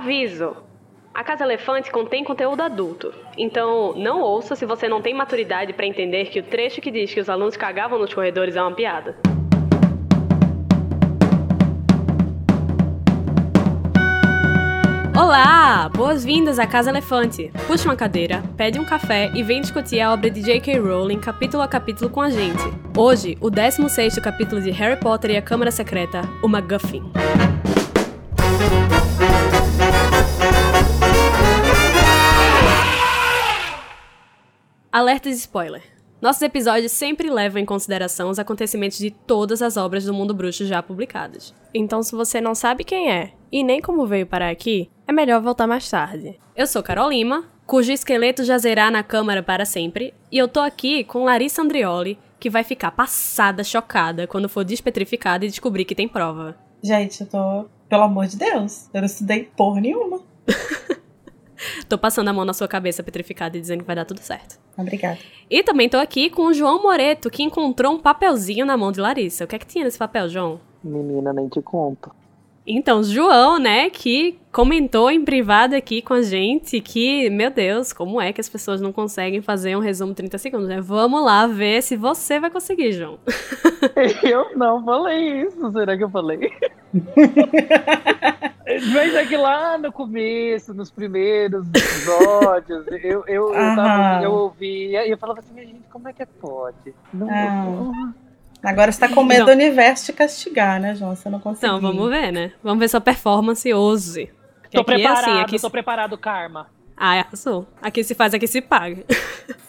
Aviso! A Casa Elefante contém conteúdo adulto, então não ouça se você não tem maturidade para entender que o trecho que diz que os alunos cagavam nos corredores é uma piada. Olá! Boas-vindas à Casa Elefante. Puxa uma cadeira, pede um café e vem discutir a obra de J.K. Rowling capítulo a capítulo com a gente. Hoje, o 16º capítulo de Harry Potter e a Câmara Secreta, o MacGuffin. Alerta de spoiler. Nossos episódios sempre levam em consideração os acontecimentos de todas as obras do mundo bruxo já publicadas. Então, se você não sabe quem é e nem como veio parar aqui, é melhor voltar mais tarde. Eu sou Carol Lima, cujo esqueleto jazerá na câmara para sempre, e eu tô aqui com Larissa Andrioli, que vai ficar passada, chocada, quando for despetrificada e descobrir que tem prova. Gente, eu tô. Pelo amor de Deus, eu não estudei porra nenhuma. tô passando a mão na sua cabeça petrificada e dizendo que vai dar tudo certo. Obrigada. E também tô aqui com o João Moreto, que encontrou um papelzinho na mão de Larissa. O que é que tinha nesse papel, João? Menina, nem te conto. Então, João, né, que comentou em privado aqui com a gente que, meu Deus, como é que as pessoas não conseguem fazer um resumo 30 segundos, né? Vamos lá ver se você vai conseguir, João. Eu não falei isso, será que eu falei? Mas é que lá no começo, nos primeiros episódios, eu, eu, eu, tava, eu ouvia e eu falava assim, gente, como é que pode? Não, Ah. Agora você tá com medo Não. do universo te castigar, né, João? Você não conseguiu. Então, vamos ver, né? Vamos ver sua performance hoje. Tô aqui é preparado, assim, aqui... tô preparado, Karma. Ah, arrasou. Aqui se faz, aqui se paga.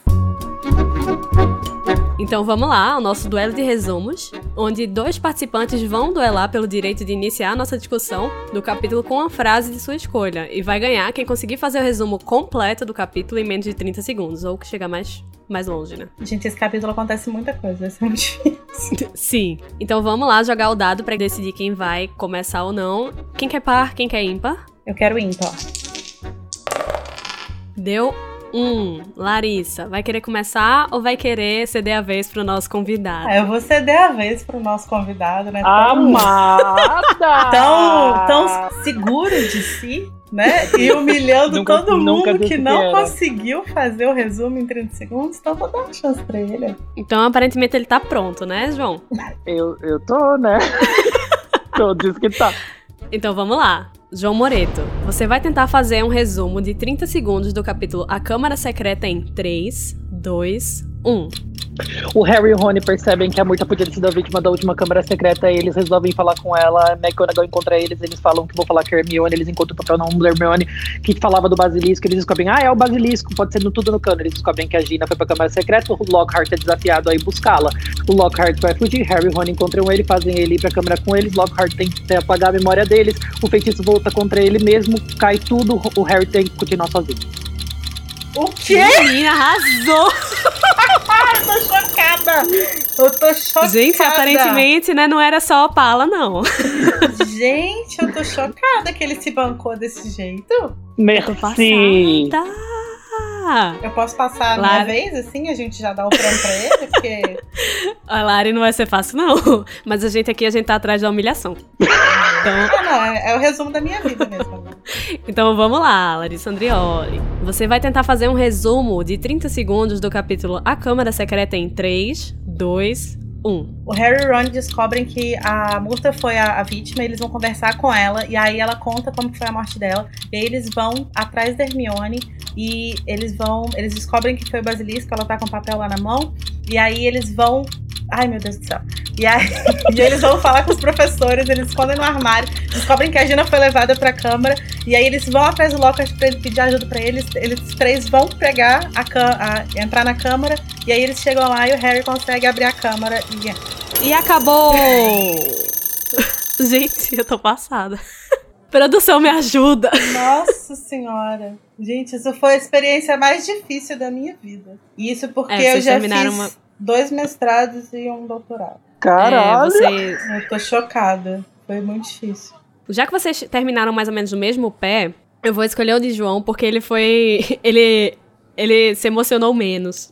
Então vamos lá ao nosso duelo de resumos, onde dois participantes vão duelar pelo direito de iniciar a nossa discussão do capítulo com uma frase de sua escolha. E vai ganhar quem conseguir fazer o resumo completo do capítulo em menos de 30 segundos, ou que chegar mais, mais longe, né? Gente, esse capítulo acontece muita coisa, vai ser muito difícil. Sim. Então vamos lá jogar o dado pra decidir quem vai começar ou não. Quem quer par, quem quer ímpar? Eu quero ímpar. Deu um. Larissa, vai querer começar ou vai querer ceder a vez pro nosso convidado? Ah, eu vou ceder a vez pro nosso convidado, né? Tão- Amada! tão, tão seguro de si, né? E humilhando Nunca- todo mundo que não conseguiu fazer o resumo em 30 segundos, então vou dar uma chance pra ele. Então aparentemente ele tá pronto, né, João? Eu, eu tô, né? tô, diz que tá. Então vamos lá. João Moreto, você vai tentar fazer um resumo de 30 segundos do capítulo A Câmara Secreta em 3, 2, 1. O Harry e o Rony percebem que a Murta podia ter sido a vítima da última câmara secreta, eles resolvem falar com ela, McGonagall encontra eles, eles falam que vão falar com a Hermione, eles encontram o papel da Hermione, que falava do basilisco, eles descobrem, ah, é o basilisco, pode ser no tudo no cano, eles descobrem que a Gina foi pra câmara secreta, o Lockhart é desafiado a ir buscá-la, o Lockhart vai fugir, Harry e Rony encontram ele, fazem ele ir pra câmara com eles, Lockhart tem que apagar a memória deles, o feitiço volta contra ele mesmo, cai tudo, o Harry tem que continuar sozinho. O quê? Menina, arrasou! Eu tô chocada! Eu tô chocada! Gente, aparentemente, né, não era só a pala, não. Gente, eu tô chocada que ele se bancou desse jeito. Merci! Tá. Eu posso passar a Claro. minha vez, assim? A gente já dá um prêmio pra ele? Porque. A Lari não vai ser fácil, não. Mas a gente aqui, a gente tá atrás da humilhação. Então, Ah, não, é, é o resumo da minha vida mesmo. então vamos lá, Larissa Andrioli. Você vai tentar fazer um resumo de 30 segundos do capítulo A Câmara Secreta em 3, 2, 1. O Harry e o Ron descobrem que a Murta foi a, a vítima, eles vão conversar com ela, e aí ela conta como foi a morte dela, e aí eles vão atrás da Hermione, e eles vão, eles descobrem que foi o Basilisco, ela tá com o papel lá na mão, e aí eles vão, ai meu Deus do céu, e aí e eles vão falar com os professores, eles escondem no armário, descobrem que a Gina foi levada pra câmara, e aí eles vão atrás do Lockhart pra ele pedir ajuda pra eles, eles três vão pegar a, a- entrar na câmara, e aí eles chegam lá e o Harry consegue abrir a câmara e E acabou! Gente, eu tô passada. Produção, me ajuda! Nossa senhora. Gente, isso foi a experiência mais difícil da minha vida. E isso porque É, eu já fiz uma- dois mestrados e um doutorado. Caralho! É, você, Eu tô chocada. Foi muito difícil. Já que vocês terminaram mais ou menos no mesmo pé, eu vou escolher o de João, porque ele foi. Ele ele se emocionou menos.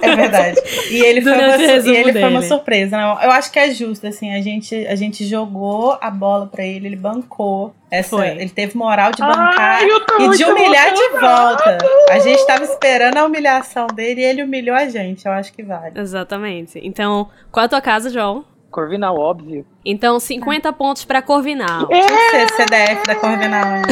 É verdade. E ele, foi uma, e ele foi uma surpresa. Não, eu acho que é justo, assim, a gente, a gente jogou a bola pra ele, ele bancou. Essa, Foi. Ele teve moral de bancar Ai, e de humilhar de volta. A gente tava esperando a humilhação dele e ele humilhou a gente. Eu acho que vale. Exatamente. Então, qual a tua casa, João? Corvinal, óbvio. Então, 50 pontos pra Corvinal. Que ser CDF da Corvinal. né?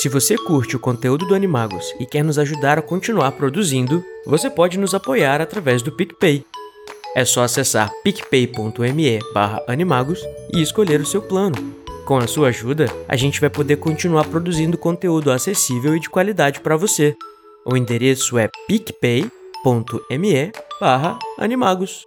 Se você curte o conteúdo do Animagos e quer nos ajudar a continuar produzindo, você pode nos apoiar através do PicPay. É só acessar picpay.me animagos e escolher o seu plano. Com a sua ajuda, a gente vai poder continuar produzindo conteúdo acessível e de qualidade para você. O endereço é picpay.me animagos.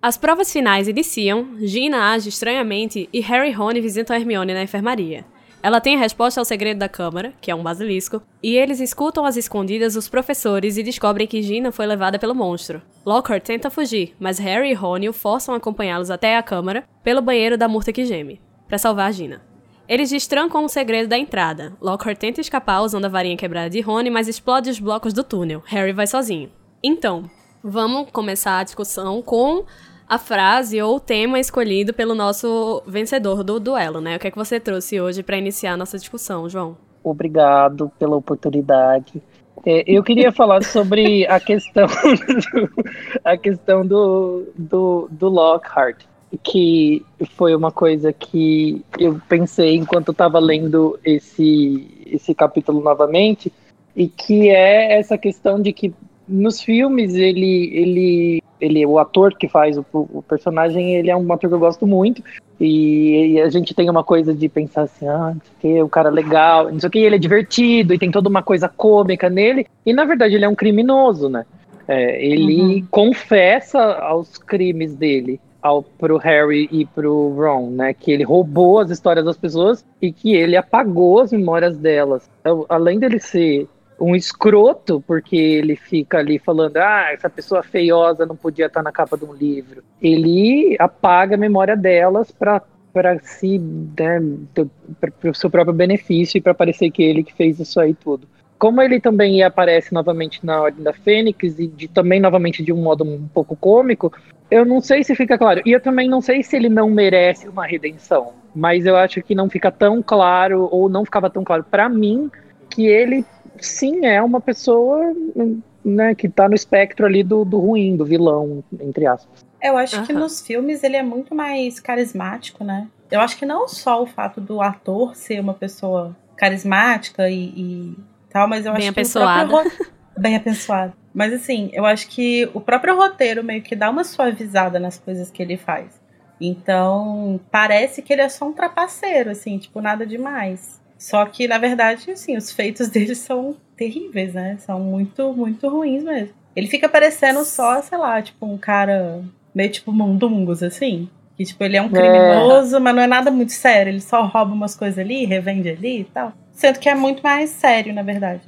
As provas finais iniciam, Gina age estranhamente e Harry e Rony visitam Hermione na enfermaria. Ela tem a resposta ao segredo da câmara, que é um basilisco, e eles escutam às escondidas os professores e descobrem que Gina foi levada pelo monstro. Lockhart tenta fugir, mas Harry e Rony o forçam a acompanhá-los até a câmara, pelo banheiro da Murta que geme, para salvar Gina. Eles destrancam o segredo da entrada. Lockhart tenta escapar usando a varinha quebrada de Rony, mas explode os blocos do túnel. Harry vai sozinho. Então, vamos começar a discussão com a frase ou o tema escolhido pelo nosso vencedor do duelo, né? O que é que você trouxe hoje para iniciar a nossa discussão, João? Obrigado pela oportunidade. É, eu queria falar sobre a questão do, a questão do, do, do Lockhart, que foi uma coisa que eu pensei enquanto estava lendo esse, esse capítulo novamente, e que é essa questão de que nos filmes ele, ele, ele o ator que faz o, o personagem, ele é um ator que eu gosto muito, e, e a gente tem uma coisa de pensar assim, ah, não sei o que, o cara é legal, não sei o que, ele é divertido e tem toda uma coisa cômica nele, e na verdade ele é um criminoso, né? É, ele confessa aos crimes dele ao, pro Harry e pro Ron, né? Que ele roubou as histórias das pessoas e que ele apagou as memórias delas. Então, além dele ser um escroto, porque ele fica ali falando, ah, essa pessoa feiosa não podia estar na capa de um livro. Ele apaga a memória delas para para si, né, para o seu próprio benefício e para parecer que ele que fez isso aí tudo. Como ele também aparece novamente na Ordem da Fênix e de, também novamente de um modo um pouco cômico, eu não sei se fica claro. E eu também não sei se ele não merece uma redenção, mas eu acho que não fica tão claro ou não ficava tão claro para mim que ele sim é uma pessoa né, que tá no espectro ali do, do ruim, do vilão, entre aspas. Eu acho que nos filmes ele é muito mais carismático, né? Eu acho que não só o fato do ator ser uma pessoa carismática e, e tal, mas eu Bem acho que o apessoada. próprio ro- bem apessoado. Mas assim, eu acho que o próprio roteiro meio que dá uma suavizada nas coisas que ele faz. Então, parece que ele é só um trapaceiro, assim, tipo, nada demais. Só que, na verdade, assim, os feitos dele são terríveis, né? São muito, muito ruins mesmo. Ele fica parecendo só, sei lá, tipo, um cara meio tipo mundungos, assim. Que, tipo, ele é um criminoso, mas não é nada muito sério. Ele só rouba umas coisas ali, revende ali e tal. Sendo que é muito mais sério, na verdade.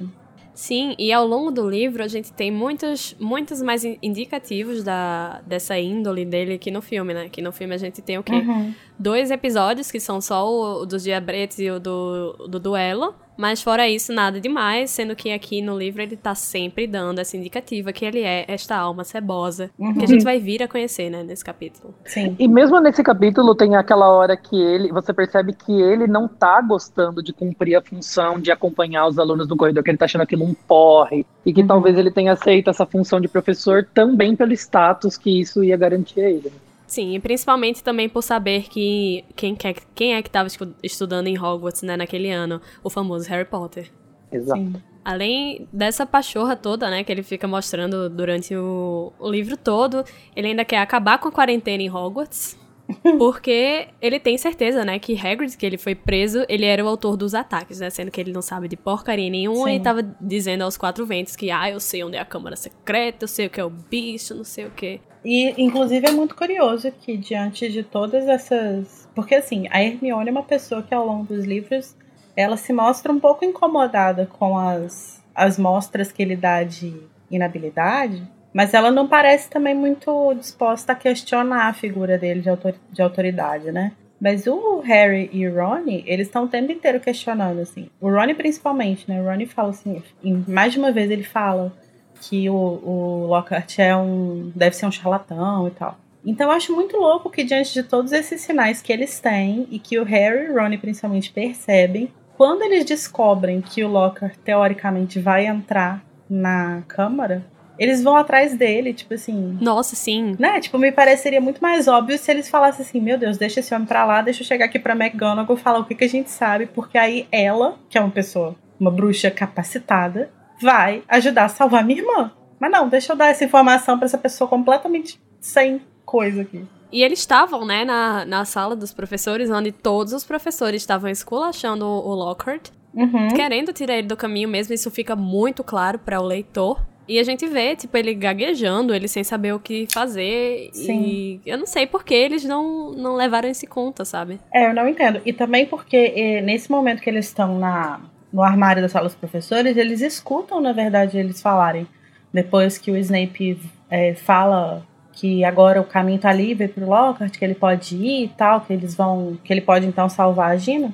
Sim, e ao longo do livro a gente tem muitos, muitos mais in- indicativos da, dessa índole dele aqui no filme, né? Que no filme a gente tem o quê? Uhum. Dois episódios, que são só o, o dos diabretes e o do, do duelo. Mas fora isso, nada demais, sendo que aqui no livro ele tá sempre dando essa indicativa que ele é esta alma cebosa, Uhum. que a gente vai vir a conhecer, né, nesse capítulo. Sim. E mesmo nesse capítulo tem aquela hora que ele, você percebe que ele não tá gostando de cumprir a função de acompanhar os alunos no corredor, que ele tá achando aquilo um porre, e que Uhum. talvez ele tenha aceito essa função de professor também pelo status que isso ia garantir a ele. Sim, e principalmente também por saber que quem, quer, quem é que estava estudando em Hogwarts, né, naquele ano, o famoso Harry Potter. Exato. Sim. Além dessa pachorra toda, né, que ele fica mostrando durante o, o livro todo, ele ainda quer acabar com a quarentena em Hogwarts. Porque ele tem certeza, né, que Hagrid, que ele foi preso, ele era o autor dos ataques, né, sendo que ele não sabe de porcaria nenhuma Sim. e tava dizendo aos quatro ventos que, ah, eu sei onde é a câmara secreta, eu sei o que é o bicho, não sei o que. E, inclusive, é muito curioso que, diante de todas essas. Porque, assim, a Hermione é uma pessoa que, ao longo dos livros, ela se mostra um pouco incomodada com as, as mostras que ele dá de inabilidade, mas ela não parece também muito disposta a questionar a figura dele de, autor, de autoridade, né? Mas o Harry e o Ron, eles estão o tempo inteiro questionando, assim. O Ron principalmente, né? O Ron fala assim, mais de uma vez ele fala que o, o Lockhart é um. deve ser um charlatão e tal. Então eu acho muito louco que, diante de todos esses sinais que eles têm e que o Harry e o Ron principalmente percebem, quando eles descobrem que o Lockhart teoricamente vai entrar na Câmara, eles vão atrás dele, tipo assim. Nossa, sim. Né? Tipo, me pareceria muito mais óbvio se eles falassem assim: meu Deus, deixa esse homem pra lá, deixa eu chegar aqui pra McGonagall falar o que, que a gente sabe, porque aí ela, que é uma pessoa, uma bruxa capacitada, vai ajudar a salvar minha irmã. Mas não, deixa eu dar essa informação para essa pessoa completamente sem coisa aqui. E eles estavam, né, na, na sala dos professores, onde todos os professores estavam esculachando o, o Lockhart, uhum. querendo tirar ele do caminho mesmo. Isso fica muito claro para o leitor. E a gente vê, tipo, ele gaguejando, ele sem saber o que fazer. Sim. E eu não sei por que eles não, não levaram isso em conta, sabe? É, eu não entendo. E também porque eh, nesse momento que eles estão na, no armário da sala dos professores, eles escutam, na verdade, eles falarem. Depois que o Snape é, fala que agora o caminho tá livre pro Lockhart, que ele pode ir e tal, que eles vão. que ele pode então salvar a Gina.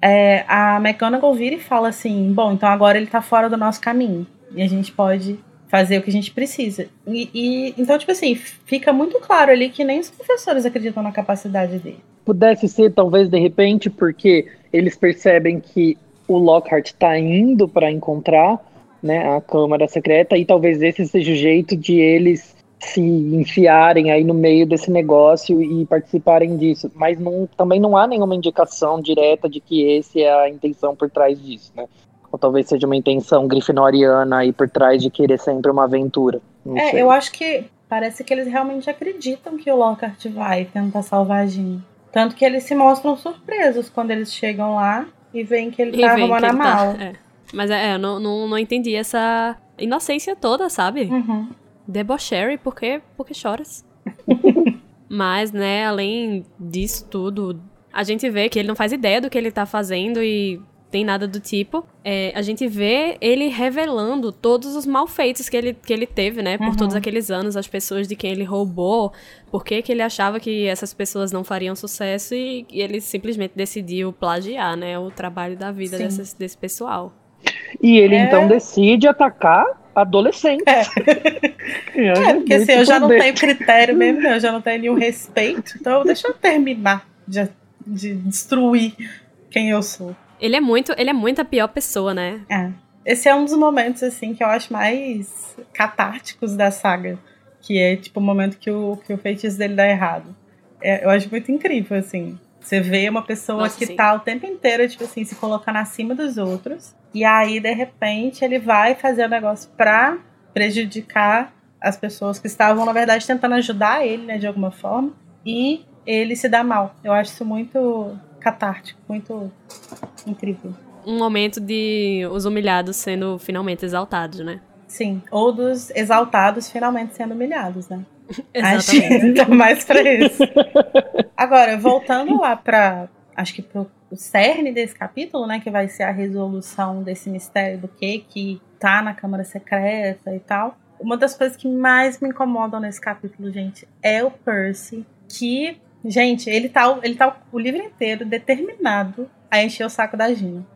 É, a McGonagall vira e fala assim: bom, então agora ele tá fora do nosso caminho. E a gente pode fazer o que a gente precisa. E, e, então, tipo assim, fica muito claro ali que nem os professores acreditam na capacidade dele. Pudesse ser, talvez, de repente, porque eles percebem que o Lockhart tá indo para encontrar né, a Câmara Secreta, e talvez esse seja o jeito de eles se enfiarem aí no meio desse negócio e participarem disso. Mas não, também não há nenhuma indicação direta de que esse é a intenção por trás disso, né? Ou talvez seja uma intenção grifinoriana aí por trás de querer sempre uma aventura. É, sei. eu acho que parece que eles realmente acreditam que o Lockhart vai tentar salvar a Jean. Tanto que eles se mostram surpresos quando eles chegam lá e veem que ele E tá vem arrumando a tá- mala. é. Mas é, eu não, não, não entendi essa inocência toda, sabe? Uhum. Debochery, por quê? Porque choras. Mas, né, além disso tudo, a gente vê que ele não faz ideia do que ele tá fazendo e tem nada do tipo. É, a gente vê ele revelando todos os malfeitos que ele, que ele teve, né? Por Uhum. todos aqueles anos, as pessoas de quem ele roubou, por que que ele achava que essas pessoas não fariam sucesso e, e ele simplesmente decidiu plagiar, né? O trabalho da vida dessas- desse pessoal. E ele É. então decide atacar adolescentes. É, porque assim, eu já não tenho critério mesmo, eu já não tenho nenhum respeito. Então deixa eu terminar de, de destruir quem eu sou. Ele é muito, ele é muito a pior pessoa, né? É. Esse é um dos momentos, assim, que eu acho mais catárticos da saga. Que é, tipo, o momento que o, que o feitiço dele dá errado. É, eu acho muito incrível, assim. Você vê uma pessoa Nossa, que sim. tá o tempo inteiro, tipo assim, se colocando acima dos outros. E aí, de repente, ele vai fazer o negócio pra prejudicar as pessoas que estavam, na verdade, tentando ajudar ele, né, de alguma forma. E ele se dá mal. Eu acho isso muito catártico, muito incrível. Um momento de os humilhados sendo finalmente exaltados, né? Sim, ou dos exaltados finalmente sendo humilhados, né? Exatamente. Acho que tá mais pra isso. Agora, voltando lá pra. Acho que pro cerne desse capítulo, né? Que vai ser a resolução desse mistério do que que tá na Câmara Secreta e tal. Uma das coisas que mais me incomodam nesse capítulo, gente, é o Percy, que, gente, ele tá, ele tá o livro inteiro determinado a encher o saco da Gina.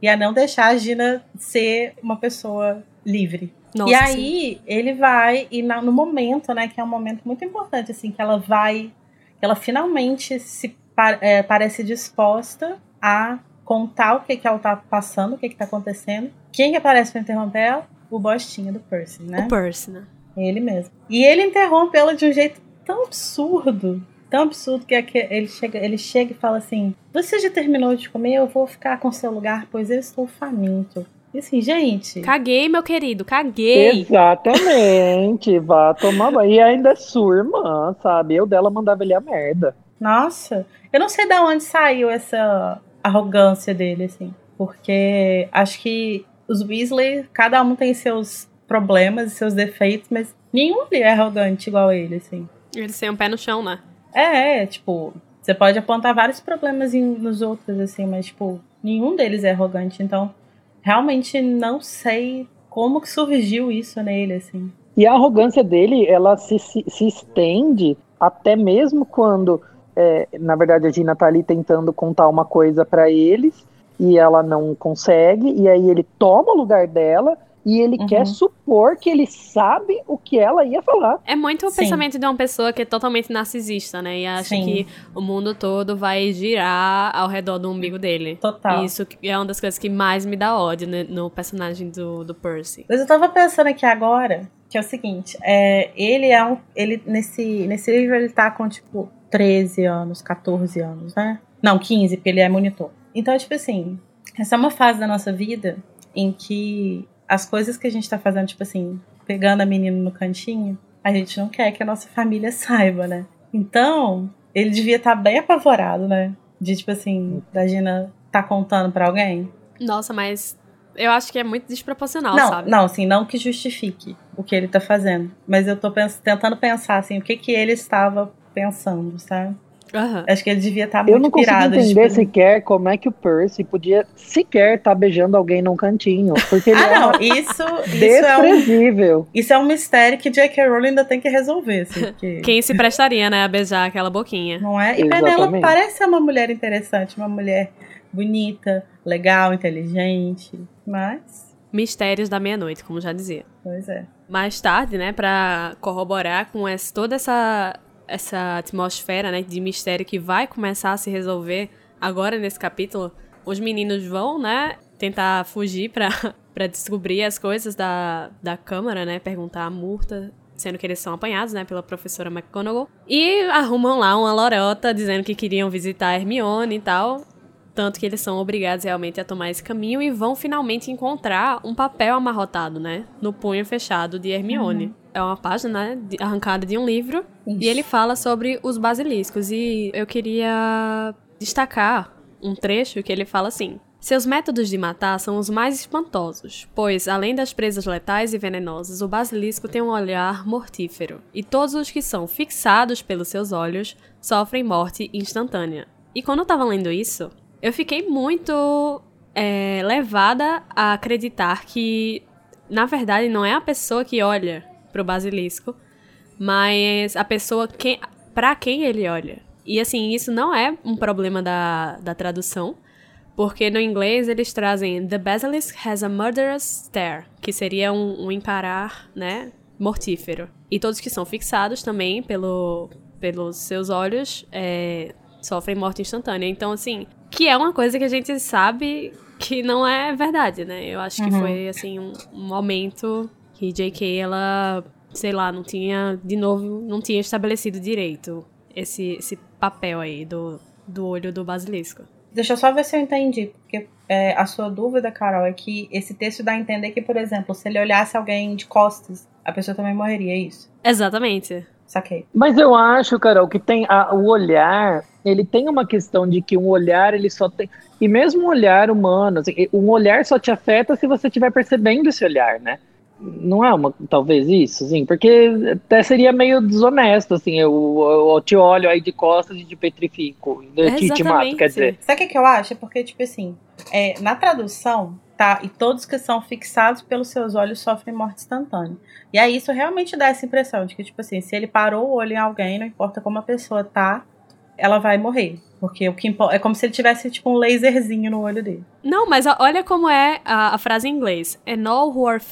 E a não deixar a Gina ser uma pessoa livre. Nossa, e sim. aí ele vai, e na- no momento, né, que é um momento muito importante, assim, que ela vai, que ela finalmente se é, parece disposta a contar o que, que ela tá passando, o que, que tá acontecendo. Quem que aparece pra interromper ela? O bostinho do Percy, né? O Percy, né? Ele mesmo. E ele interrompe ela de um jeito tão absurdo. Tão absurdo que é que ele chega, ele chega e fala assim: Você já terminou de comer? Eu vou ficar com seu lugar, pois eu estou faminto. E assim, gente. Caguei, meu querido, caguei. Exatamente, vá tomar banho. E ainda é sua irmã, sabe? Eu dela mandava ele a merda. Nossa, eu não sei de onde saiu essa arrogância dele, assim. Porque acho que os Weasley, cada um tem seus problemas e seus defeitos, mas nenhum ali é arrogante igual ele, assim. Eles têm um pé no chão, né? É, é, tipo, você pode apontar vários problemas em- nos outros, assim, mas, tipo, nenhum deles é arrogante. Então, realmente não sei como que surgiu isso nele, assim. E a arrogância dele, ela se, se, se estende até mesmo quando é, na verdade a Gina tá ali tentando contar uma coisa para eles e ela não consegue, e aí ele toma o lugar dela e ele Uhum. quer supor que ele sabe o que ela ia falar. É muito o Sim. pensamento de uma pessoa que é totalmente narcisista, né? E acha Sim. que o mundo todo vai girar ao redor do umbigo dele. Total. E Isso que é uma das coisas que mais me dá ódio né, no personagem do, do Percy. Mas eu tava pensando aqui agora, que é o seguinte, é, ele é um. Ele, nesse, nesse livro, ele tá com, tipo, 13 anos, 14 anos, né? Não, 15, porque ele é monitor. Então, tipo assim, essa é uma fase da nossa vida em que as coisas que a gente tá fazendo, tipo assim, pegando a menina no cantinho, a gente não quer que a nossa família saiba, né? Então, ele devia estar bem apavorado, né? De, tipo assim, da Gina tá contando pra alguém. Nossa, mas eu acho que é muito desproporcional, não, sabe? não, assim, não que justifique o que ele tá fazendo. Mas eu tô pens- tentando pensar, assim, o que que ele estava pensando, sabe? Aham. Acho que ele devia estar Eu muito não consigo pirado. entender tipo, sequer como é que o Percy podia sequer estar beijando alguém num cantinho. Porque ele Ah, é não, isso, isso, é um, desprezível. isso é um mistério que J.K. Rowling ainda tem que resolver, assim, porque... Quem se prestaria, né, a beijar aquela boquinha? Não é? E. Penela parece ser uma mulher interessante, uma mulher bonita, legal, inteligente, mas... Mistérios da meia-noite, como já dizia. Pois é. Mais tarde, né, pra corroborar com essa, toda essa, essa atmosfera, né, de mistério que vai começar a se resolver agora nesse capítulo, os meninos vão, né, tentar fugir pra descobrir as coisas da, da câmara, né, perguntar a Murta, sendo que eles são apanhados, né, pela professora McGonagall, e arrumam lá uma lorota dizendo que queriam visitar Hermione e tal, tanto que eles são obrigados realmente a tomar esse caminho e vão finalmente encontrar um papel amarrotado, né? No punho fechado de Hermione. É uma página, né? de- arrancada de um livro. E ele fala sobre os basiliscos. E eu queria destacar um trecho que ele fala assim. Seus métodos de matar são os mais espantosos, pois, além das presas letais e venenosas, o basilisco tem um olhar mortífero, e todos os que são fixados pelos seus olhos sofrem morte instantânea. E quando eu tava lendo isso, eu fiquei muito é, levada a acreditar que, na verdade, não é a pessoa que olha pro basilisco, mas a pessoa que, para quem ele olha. E assim, isso não é um problema da, da tradução, porque no inglês eles trazem The basilisk has a murderous stare, que seria um, um encarar, né, mortífero. E todos que são fixados também pelo, pelos seus olhos é, sofrem morte instantânea. Então, assim, que é uma coisa que a gente sabe que não é verdade, né? Eu acho que Uhum. foi, assim, um, um momento que J.K., ela, sei lá, não tinha, de novo, não tinha estabelecido direito esse, esse papel aí do, do olho do basilisco. Deixa eu só ver se eu entendi, porque é, a sua dúvida, Carol, é que esse texto dá a entender que, por exemplo, se ele olhasse alguém de costas, a pessoa também morreria, é isso? Exatamente. Saquei. Mas eu acho, Carol, que tem a- o olhar, ele tem uma questão de que um olhar, ele só tem. E mesmo um olhar humano, assim, um olhar só te afeta se você estiver percebendo esse olhar, né? Não é uma, talvez isso, assim, porque até seria meio desonesto, assim, eu, eu te olho aí de costas e te petrifico, eu te, te mato, quer dizer. Sabe o que, que eu acho? É porque, tipo assim, é, na tradução, tá? E todos que são fixados pelos seus olhos sofrem morte instantânea. E aí isso realmente dá essa impressão de que, tipo assim, se ele parou o olho em alguém, não importa como a pessoa tá, ela vai morrer. Porque o que impo- é como se ele tivesse, tipo, um laserzinho no olho dele. Não, mas olha como é a, a frase em inglês. And all, who are,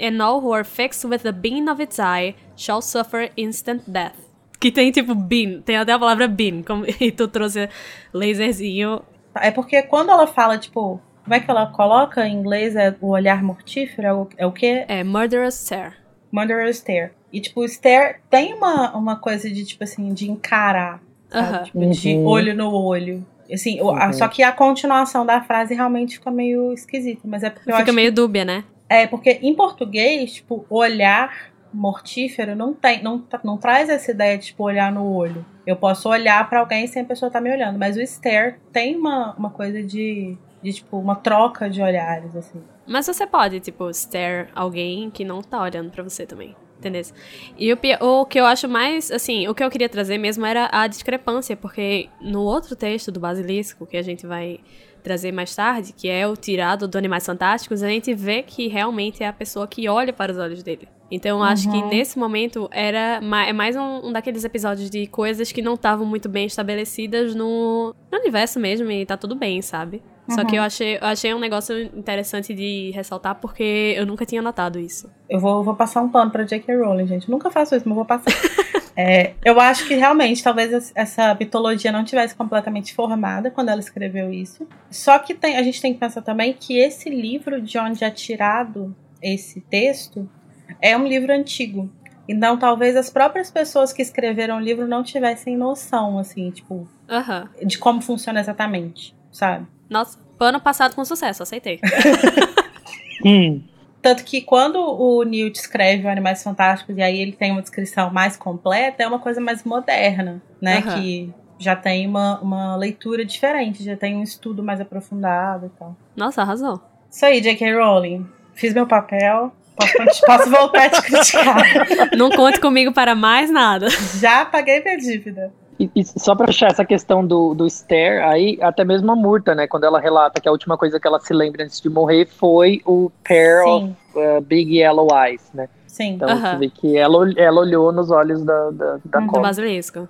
and all who are fixed with the beam of its eye shall suffer instant death. Que tem tipo beam, tem até a palavra beam, como, e tu trouxe laserzinho. É porque quando ela fala, tipo, como é que ela coloca em inglês? É o olhar mortífero? É o, é o quê? É murderous stare. Murderous stare. E, tipo, o stare tem uma, uma coisa de, tipo assim, de encarar, Tipo, de Uhum. olho no olho. Assim, a- Uhum. só que a continuação da frase realmente fica meio esquisita. Mas é porque eu Fica acho meio dúbia, né? que- É, porque em português, tipo, olhar mortífero não tem, não, tra- não traz essa ideia de, tipo, olhar no olho. Eu posso olhar pra alguém sem a pessoa tá me olhando. Mas o stare tem uma, uma coisa de, de, tipo, uma troca de olhares, assim. Mas você pode, tipo, stare alguém que não tá olhando pra você também. Entendeu? E o, o, que eu acho mais, assim, o que eu queria trazer mesmo era a discrepância, porque no outro texto do Basilisco, que a gente vai trazer mais tarde, que é o tirado do Animais Fantásticos, a gente vê que realmente é a pessoa que olha para os olhos dele. Então eu acho que Uhum. nesse momento era ma- é mais um, um daqueles episódios de coisas que não estavam muito bem estabelecidas no, no universo mesmo e tá tudo bem, sabe? Só Uhum. que eu achei, eu achei um negócio interessante de ressaltar porque eu nunca tinha notado isso. Eu vou, vou passar um pano pra J.K. Rowling, gente. Eu nunca faço isso, mas vou passar. É, eu acho que realmente, talvez es- essa mitologia não tivesse completamente formada quando ela escreveu isso. Só que tem- a gente tem que pensar também que esse livro de onde é tirado esse texto é um livro antigo. Então, talvez as próprias pessoas que escreveram o livro não tivessem noção, assim, tipo, Aham. de como funciona exatamente, sabe? Nossa, pano passado com sucesso, aceitei. Hum. Tanto que quando o Newt escreve o Animais Fantásticos e aí ele tem uma descrição mais completa, é uma coisa mais moderna, né? Aham. Que já tem uma, uma leitura diferente, já tem um estudo mais aprofundado e tal. Nossa, arrasou. Isso aí, J.K. Rowling. Fiz meu papel. Posso, posso voltar a te criticar. Não conte comigo para mais nada. Já paguei minha dívida. E, e só pra fechar essa questão do, do Esther, aí até mesmo a Murta, né? Quando ela relata que a última coisa que ela se lembra antes de morrer foi o pair of Sim, uh, Big Yellow Eyes, né? sim. Então Aham. você vê que ela, ela olhou nos olhos da, da, da Uhum. Do cobra. basilisco.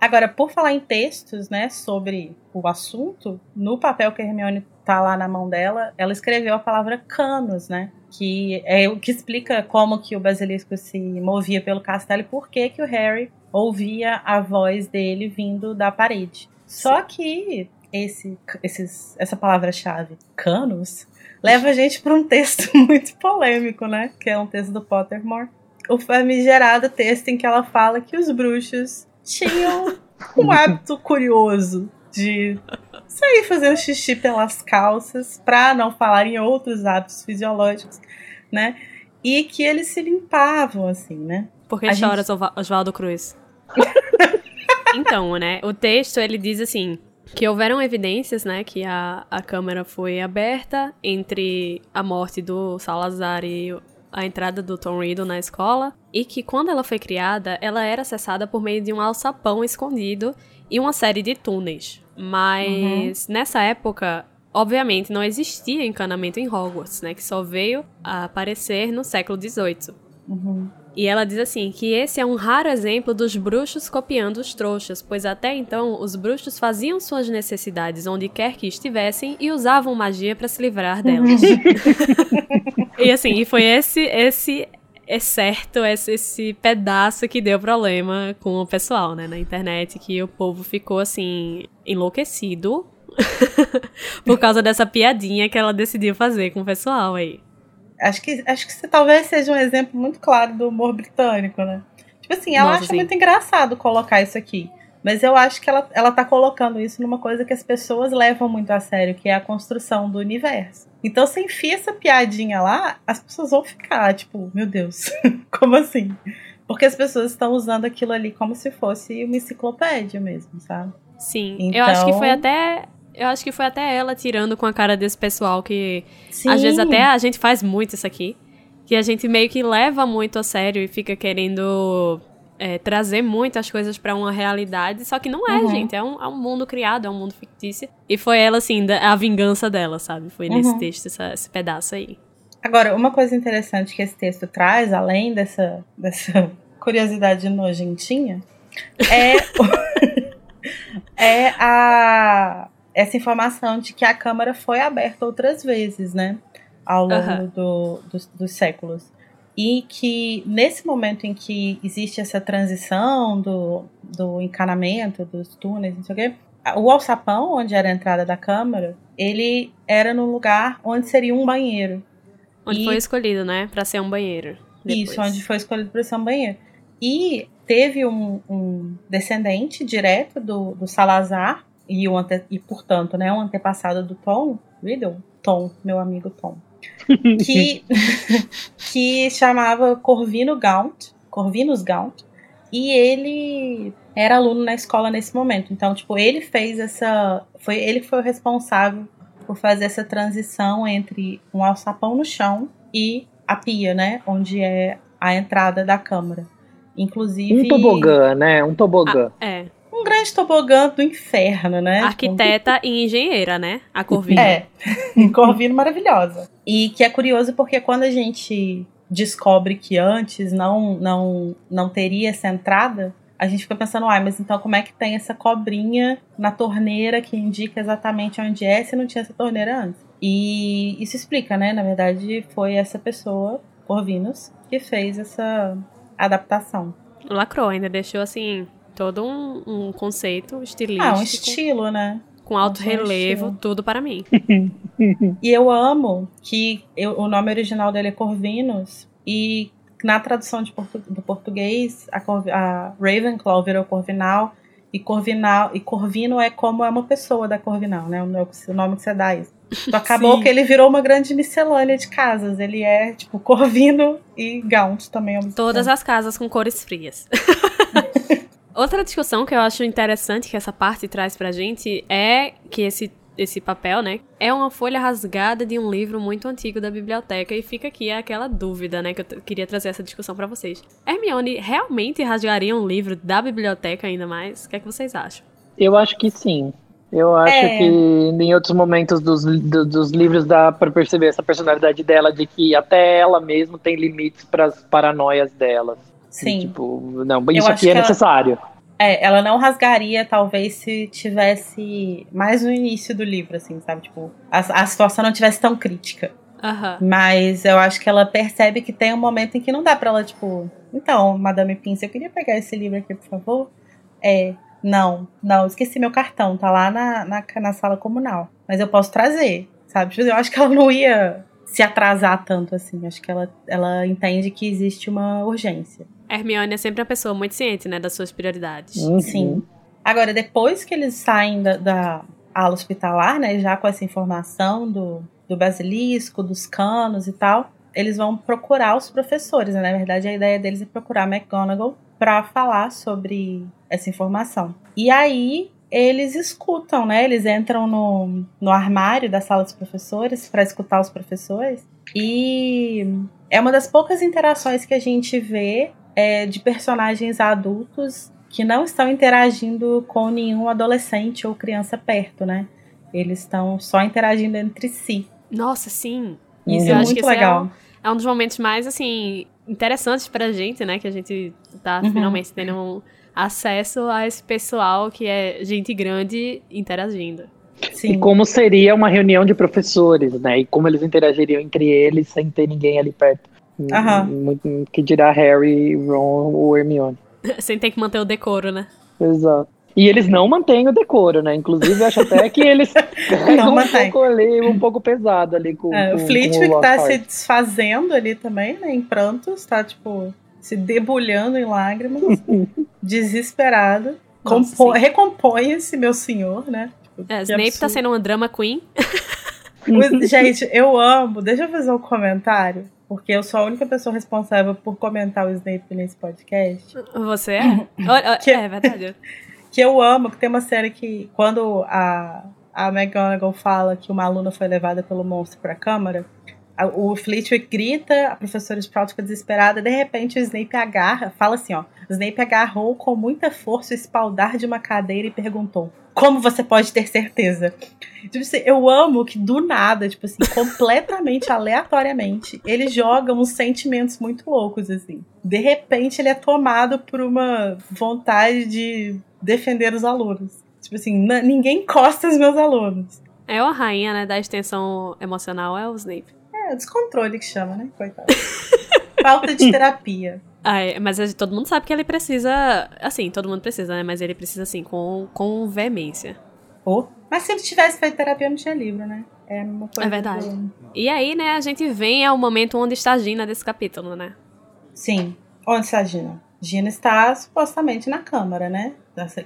Agora, por falar em textos, né, sobre o assunto, no papel que a Hermione tá lá na mão dela, ela escreveu a palavra canos, né? Que é o que explica como que o basilisco se movia pelo castelo e por que que o Harry ouvia a voz dele vindo da parede. Só que esse, esses, essa palavra-chave, canos, leva a gente para um texto muito polêmico, né? Que é um texto do Pottermore. O famigerado texto em que ela fala que os bruxos tinham um hábito curioso de sair fazendo xixi pelas calças, pra não falar em outros hábitos fisiológicos, né? E que eles se limpavam, assim, né? Por que A chora, gente- Oswaldo Cruz? então, né, o texto, ele diz assim, que houveram evidências, né, que a, a câmara foi aberta entre a morte do Salazar e a entrada do Tom Riddle na escola, e que quando ela foi criada, ela era acessada por meio de um alçapão escondido e uma série de túneis. Mas nessa época, obviamente, não existia encanamento em Hogwarts, né, que só veio a aparecer no século XVIII. Uhum. E ela diz assim que esse é um raro exemplo dos bruxos copiando os trouxas, pois até então os bruxos faziam suas necessidades onde quer que estivessem e usavam magia para se livrar delas. e assim, e foi esse esse excerto, esse, esse pedaço que deu problema com o pessoal, né, na internet, que o povo ficou assim enlouquecido por causa dessa piadinha que ela decidiu fazer com o pessoal aí. Acho que, acho que talvez seja um exemplo muito claro do humor britânico, né? Tipo assim, ela Nossa, acha sim. muito engraçado colocar isso aqui. Mas eu acho que ela, ela tá colocando isso numa coisa que as pessoas levam muito a sério, que é a construção do universo. Então, se enfia essa piadinha lá, as pessoas vão ficar, tipo, meu Deus, como assim? Porque as pessoas estão usando aquilo ali como se fosse uma enciclopédia mesmo, sabe? Sim, eu acho que Então- foi até. Eu acho que foi até ela tirando com a cara desse pessoal que. Sim. Às vezes até a gente faz muito isso aqui. Que a gente meio que leva muito a sério e fica querendo é, trazer muitas coisas pra uma realidade. Só que não é, Uhum. gente. É um, é um mundo criado, é um mundo fictício. E foi ela, assim, da- a vingança dela, sabe? Foi nesse Uhum. texto, essa- esse pedaço aí. Agora, uma coisa interessante que esse texto traz, além dessa, dessa curiosidade nojentinha, é, é a, essa informação de que a Câmara foi aberta outras vezes, né? Ao longo Aham. do- dos, dos séculos. E que nesse momento em que existe essa transição do, do encanamento, dos túneis, não sei o quê, o alçapão, onde era a entrada da Câmara, ele era no lugar onde seria um banheiro. Onde E- foi escolhido, né? Pra ser um banheiro. Isso, depois. onde foi escolhido para ser um banheiro. E teve um, um descendente direto do, do Salazar, e, o ante, e, portanto, né, um antepassado do Tom Riddle, Tom, meu amigo Tom, que, que chamava Corvino Gaunt, Corvinus Gaunt, e ele era aluno na escola nesse momento. Então, tipo, ele fez essa. Foi, ele foi o responsável por fazer essa transição entre um alçapão no chão e a pia, né? Onde é a entrada da câmara. Inclusive. Um tobogã, né? Um tobogã. Ah, é. Um grande tobogã do inferno, né? Arquiteta e engenheira, né? A Corvina. É. Corvino maravilhosa. E que é curioso porque quando a gente descobre que antes não, não, não teria essa entrada, a gente fica pensando, ai, mas então como é que tem essa cobrinha na torneira que indica exatamente onde é se não tinha essa torneira antes? E isso explica, né? Na verdade, foi essa pessoa, Corvinus, que fez essa adaptação. Lacrou, ainda deixou assim todo um, um conceito estilístico. Ah, um estilo, né? Com alto relevo, tudo para mim. e eu amo que eu, o nome original dele é Corvinus e na tradução de portu, do português a, a Ravenclaw virou Corvinal e Corvinal e Corvino é como é uma pessoa da Corvinal, né? O nome que você dá isso. Então, acabou Sim. que ele virou uma grande miscelânea de casas. Ele é, tipo, Corvino e Gaunt também. Todas as casas com cores frias. Outra discussão que eu acho interessante que essa parte traz pra gente é que esse esse papel, né? É uma folha rasgada de um livro muito antigo da biblioteca e fica aqui aquela dúvida, né, que eu queria trazer essa discussão para vocês. Hermione realmente rasgaria um livro da biblioteca ainda mais? O que é que vocês acham? Eu acho que sim. Eu acho é. que em outros momentos dos, do, dos livros dá para perceber essa personalidade dela, de que até ela mesma tem limites para as paranoias dela. Sim. E, tipo, não, isso aqui é necessário. Ela, é, ela não rasgaria, talvez, se tivesse mais no início do livro, assim, sabe? Tipo, a, a situação não tivesse tão crítica. Uhum. Mas eu acho que ela percebe que tem um momento em que não dá pra ela, tipo, então, Madame Pince, eu queria pegar esse livro aqui, por favor. É, não, não, esqueci meu cartão, tá lá na, na, na sala comunal. Mas eu posso trazer, sabe? Tipo, eu acho que ela não ia se atrasar tanto assim. Acho que ela, ela entende que existe uma urgência. Hermione é sempre uma pessoa muito ciente, né, das suas prioridades. Uhum. Sim. Agora, depois que eles saem da, da ala hospitalar, né, já com essa informação do, do basilisco, dos canos e tal, eles vão procurar os professores. Né? Na verdade, a ideia deles é procurar McGonagall para falar sobre essa informação. E aí eles escutam, né? Eles entram no, no armário da sala dos professores para escutar os professores. E é uma das poucas interações que a gente vê é, de personagens adultos que não estão interagindo com nenhum adolescente ou criança perto, né? Eles estão só interagindo entre si. Nossa, sim. Isso é muito legal. É um, é um, dos momentos mais, assim, interessantes pra gente, né? Que a gente tá uhum. finalmente tendo um acesso a esse pessoal que é gente grande interagindo. Sim. E como seria uma reunião de professores, né? E como eles interagiriam entre eles sem ter ninguém ali perto. Uhum. Que dirá Harry, Ron ou Hermione. sem ter que manter o decoro, né? Exato. E eles não mantêm o decoro, né? Inclusive, acho até que eles não um pouco ali, um pouco pesado ali com, é, com o Flitwick tá se desfazendo ali também, né? Em prantos, tá tipo se debulhando em lágrimas, desesperado. Recompõe esse meu senhor, né? Tipo, é, Snape tá absurdo. tá sendo uma drama queen. Gente, eu amo. Deixa eu fazer um comentário. Porque eu sou a única pessoa responsável por comentar o Snape nesse podcast. Você é? que, é verdade. Que eu amo, que tem uma série que, quando a, a McGonagall fala que uma aluna foi levada pelo monstro pra câmara, o Flitwick grita, a professora Sprout fica desesperada, de repente o Snape agarra, fala assim, ó, o Snape agarrou com muita força o espaldar de uma cadeira e perguntou, como você pode ter certeza? Tipo assim, eu amo que do nada, tipo assim, completamente aleatoriamente, ele joga uns sentimentos muito loucos, assim. De repente ele é tomado por uma vontade de defender os alunos. Tipo assim, ninguém encosta os meus alunos. É a rainha, né, da extensão emocional, é o Snape. É, descontrole que chama, né? Coitado. Falta de terapia. Ai, mas todo mundo sabe que ele precisa. Assim, todo mundo precisa, né? Mas ele precisa, assim, com, com veemência. Oh. Mas se ele tivesse feito terapia, não tinha livro, né? É uma coisa. É verdade. Do... E aí, né, a gente vem ao momento onde está Gina desse capítulo, né? Sim. Onde está Gina? Gina está supostamente na Câmara, né?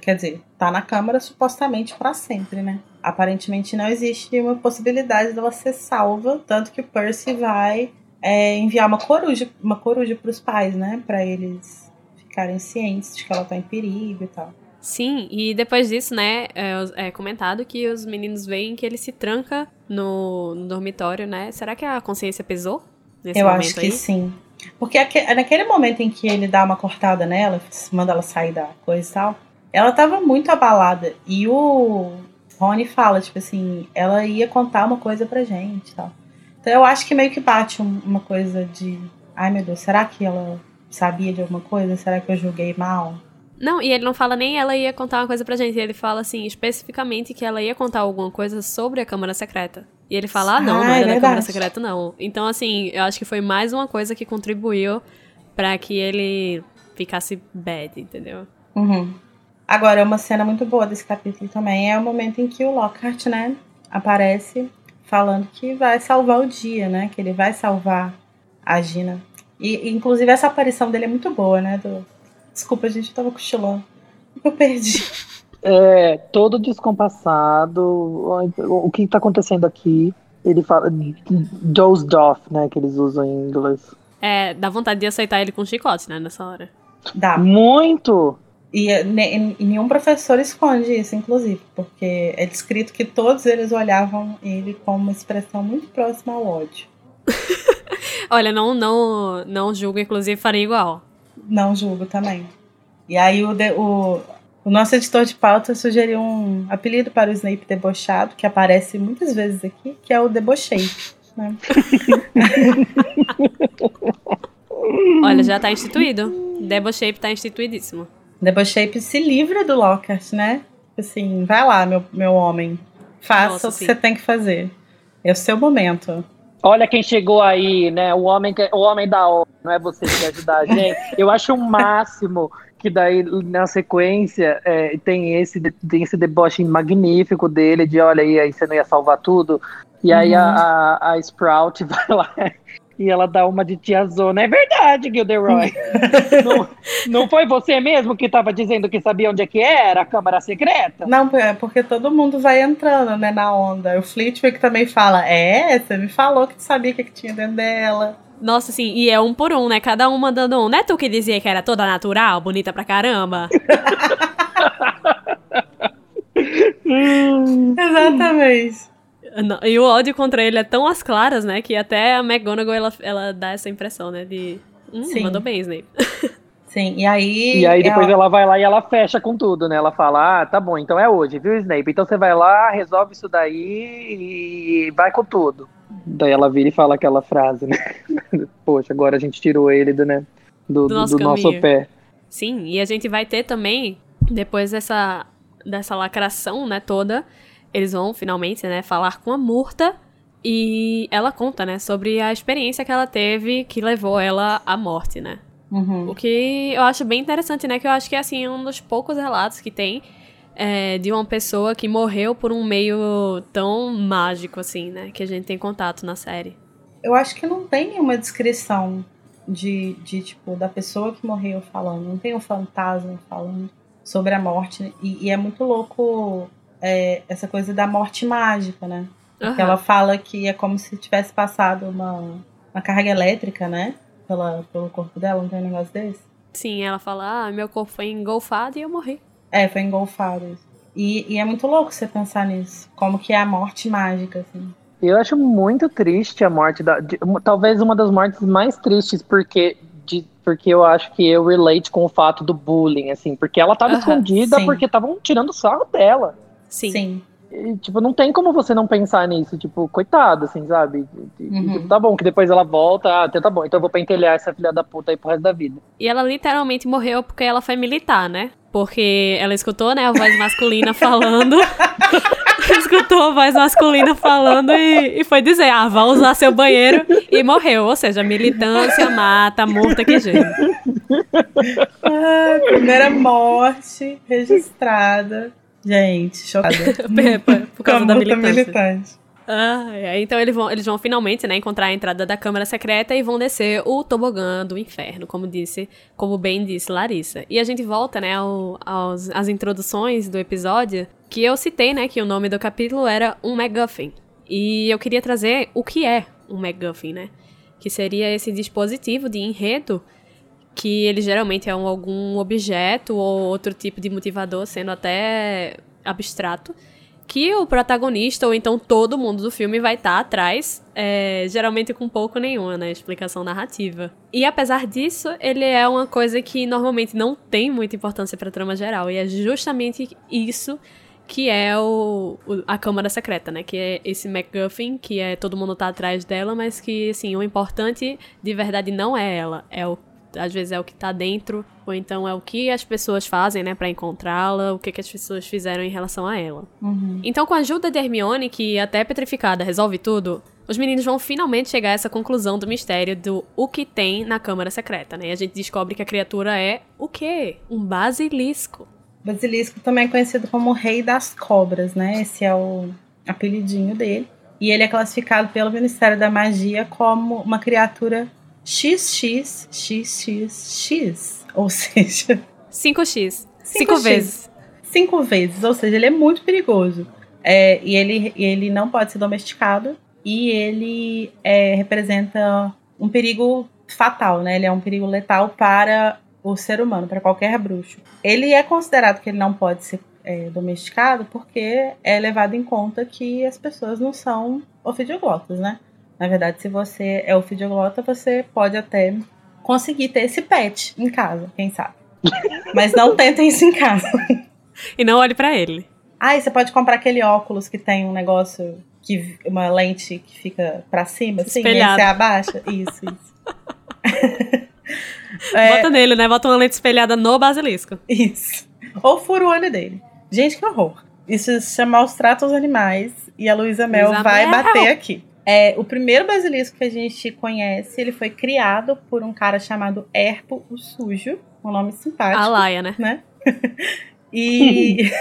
Quer dizer, tá na Câmara supostamente para sempre, né? Aparentemente não existe uma possibilidade dela ser salva, tanto que o Percy vai é, enviar uma coruja, uma coruja para os pais, né? Para eles ficarem cientes de que ela tá em perigo e tal. Sim, e depois disso, né, é, é, comentado que os meninos veem que ele se tranca no, no dormitório, né? Será que a consciência pesou nesse Eu acho que aí? sim. Porque naquele momento em que ele dá uma cortada nela, manda ela sair da coisa e tal, ela tava muito abalada. E o Rony fala, tipo assim, ela ia contar uma coisa pra gente tal. Então eu acho que meio que bate uma coisa de. Ai meu Deus, será que ela sabia de alguma coisa? Será que eu julguei mal? Não, e ele não fala nem ela ia contar uma coisa pra gente. Ele fala, assim, especificamente que ela ia contar alguma coisa sobre a Câmara Secreta. E ele fala, ah, não, ah, não era é da Câmara Secreta, não. Então, assim, eu acho que foi mais uma coisa que contribuiu para que ele ficasse bad, entendeu? Uhum. Agora, uma cena muito boa desse capítulo também é o momento em que o Lockhart, né, aparece falando que vai salvar o dia, né? Que ele vai salvar a Gina. E, inclusive, essa aparição dele é muito boa, né? Do... Desculpa, gente, eu tava cochilando. Eu perdi. É, todo descompassado. O que tá acontecendo aqui? Ele fala. Dozed off, né? Que eles usam em inglês. É, dá vontade de aceitar ele com chicote, né? Nessa hora. Dá. Muito! E, e nenhum professor esconde isso, inclusive, porque é descrito que todos eles olhavam ele com uma expressão muito próxima ao ódio. Olha, não, não, não julgo, inclusive faria igual. Não julgo também. E aí o, de, o, o nosso editor de pauta sugeriu um apelido para o Snape debochado, que aparece muitas vezes aqui, que é o debochei. Né? Olha, já está instituído. Deboshape está instituidíssimo. Deboshape se livra do Lockhart, né? Assim, vai lá, meu, meu homem. Faça Nossa, o que sim. você tem que fazer. É o seu momento. Olha quem chegou aí, né? O homem, que, o homem da hora, não é você que quer ajudar a gente. Eu acho o máximo que daí na sequência é, tem esse tem esse deboche magnífico dele de olha aí, aí você não ia salvar tudo. E aí uhum. a, a, a Sprout vai lá e ela dá uma de tiazona. É verdade, Gilderoy. não, não foi você mesmo que estava dizendo que sabia onde é que era a Câmara Secreta? Não, é porque todo mundo vai entrando, né, na onda. O Flitwick também fala, é, você me falou que tu sabia o que, que tinha dentro dela. Nossa, sim, e é um por um, né? Cada um mandando um. Não é tu que dizia que era toda natural, bonita pra caramba? Exatamente. E o ódio contra ele é tão às claras, né? Que até a McGonagall, ela, ela dá essa impressão, né? De, hum, Sim. mandou bem, Snape. Sim, e aí... E aí depois ela... ela vai lá e ela fecha com tudo, né? Ela fala, ah, tá bom, então é hoje, viu, Snape? Então você vai lá, resolve isso daí e vai com tudo. Daí ela vira e fala aquela frase, né? Poxa, agora a gente tirou ele do, né? do, do, nosso, do nosso pé. Sim, e a gente vai ter também, depois dessa, dessa lacração, né, toda eles vão finalmente, né, falar com a Murta e ela conta, né, sobre a experiência que ela teve que levou ela à morte, né? Uhum. O que eu acho bem interessante, né? Que eu acho que é assim, um dos poucos relatos que tem é, de uma pessoa que morreu por um meio tão mágico, assim, né? Que a gente tem contato na série. Eu acho que não tem nenhuma descrição de, de tipo, da pessoa que morreu falando. Não tem um fantasma falando sobre a morte. E, e é muito louco é, essa coisa da morte mágica, né? Uhum. ela fala que é como se tivesse passado uma, uma carga elétrica, né? Pela, pelo corpo dela, não tem um negócio desse? Sim, ela fala, ah, meu corpo foi engolfado e eu morri. É, foi engolfado. E, e é muito louco você pensar nisso. Como que é a morte mágica, assim. Eu acho muito triste a morte da. De, talvez uma das mortes mais tristes, porque. De, porque eu acho que eu relate com o fato do bullying, assim, porque ela tava uhum, escondida sim. porque estavam tirando sarro dela. Sim. Sim. E, tipo, não tem como você não pensar nisso, tipo, coitado, assim, sabe? Uhum. Tipo, tá bom, que depois ela volta, ah, até tá bom, então eu vou pentelhar essa filha da puta aí pro resto da vida. E ela literalmente morreu porque ela foi militar, né? Porque ela escutou, né, a voz masculina falando. escutou a voz masculina falando e, e foi dizer, ah, vai usar seu banheiro e morreu. Ou seja, militância mata, multa que jeito. Ah, primeira morte registrada Gente, chocada. Por causa da militância. militante. Ah, então eles vão, eles vão finalmente, né, encontrar a entrada da Câmara Secreta e vão descer o tobogã do inferno, como disse, como bem disse Larissa. E a gente volta, né, ao, aos, às introduções do episódio, que eu citei, né, que o nome do capítulo era um MacGuffin. E eu queria trazer o que é um MacGuffin, né, que seria esse dispositivo de enredo que ele geralmente é um, algum objeto ou outro tipo de motivador, sendo até abstrato, que o protagonista, ou então todo mundo do filme, vai estar tá atrás, é, geralmente com pouco nenhuma, né? Explicação narrativa. E apesar disso, ele é uma coisa que normalmente não tem muita importância pra trama geral. E é justamente isso que é o, o, a Câmara Secreta, né? Que é esse MacGuffin, que é todo mundo tá atrás dela, mas que, assim, o importante de verdade não é ela, é o às vezes é o que tá dentro, ou então é o que as pessoas fazem, né, para encontrá-la, o que, que as pessoas fizeram em relação a ela. Uhum. Então, com a ajuda de Hermione, que até petrificada resolve tudo, os meninos vão finalmente chegar a essa conclusão do mistério do o que tem na Câmara Secreta, né? E a gente descobre que a criatura é o quê? Um basilisco. Basilisco também é conhecido como o Rei das Cobras, né? Esse é o apelidinho dele. E ele é classificado pelo Ministério da Magia como uma criatura XXXXX, ou seja, 5x. 5 vezes. 5 vezes, ou seja, ele é muito perigoso. É, e ele, ele não pode ser domesticado e ele é, representa um perigo fatal, né? Ele é um perigo letal para o ser humano, para qualquer bruxo. Ele é considerado que ele não pode ser é, domesticado porque é levado em conta que as pessoas não são ofidiogotas, né? Na verdade, se você é o ofidioglota, você pode até conseguir ter esse pet em casa, quem sabe. Mas não tentem isso em casa. E não olhe para ele. Ah, e você pode comprar aquele óculos que tem um negócio que uma lente que fica para cima, assim, Espelhado. e você abaixa. Isso, isso. Bota nele, né? Bota uma lente espelhada no basilisco. Isso. Ou fura o olho dele. Gente, que horror. Isso se chama Os Tratos Animais e a Luísa Mel vai Mel. bater aqui. É, o primeiro basilisco que a gente conhece, ele foi criado por um cara chamado Erpo o Sujo, um nome simpático, A Laia, né? né? e,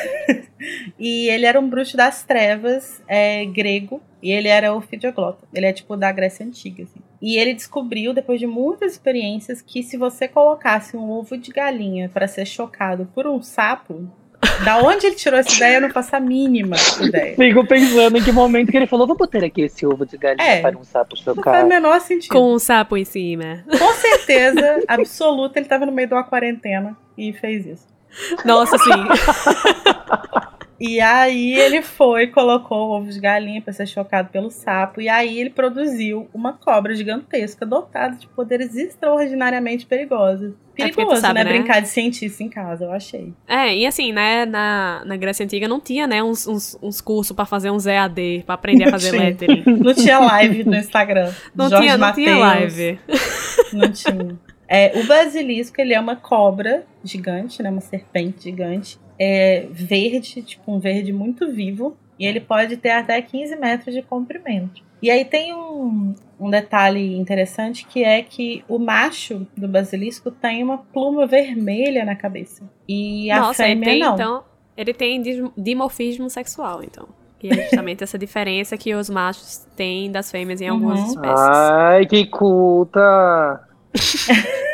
e ele era um bruxo das trevas é, grego, e ele era o fidioglota. Ele é tipo da Grécia Antiga, assim. E ele descobriu, depois de muitas experiências, que se você colocasse um ovo de galinha para ser chocado por um sapo, da onde ele tirou essa ideia, eu não faço a mínima ideia. Fico pensando em que momento que ele falou: vou botar aqui esse ovo de galinha É. para um sapo Não faz o chocar. menor sentido. Com um sapo em cima. Com certeza absoluta, ele tava no meio de uma quarentena e fez isso. Nossa, sim. E aí ele foi, colocou ovo de galinha pra ser chocado pelo sapo. E aí ele produziu uma cobra gigantesca dotada de poderes extraordinariamente perigosos. É Perigoso, sabe, né? né? Brincar de cientista em casa, eu achei. É, e assim, né, na, na Grécia Antiga não tinha, né, uns, uns, uns cursos pra fazer uns EAD, pra aprender a fazer Tinha. lettering. Não tinha live no Instagram. Não Jorge tinha, não tinha live. Não tinha. É, o basilisco, ele é uma cobra gigante, né? Uma serpente gigante. É verde, tipo um verde muito vivo. E ele pode ter até 15 metros de comprimento. E aí tem um, um detalhe interessante que é que o macho do basilisco tem uma pluma vermelha na cabeça. E a Nossa, ele fêmea tem, não. então, ele tem dimorfismo sexual, então. Que é justamente essa diferença que os machos têm das fêmeas em algumas Uhum. espécies. Ai, que culta!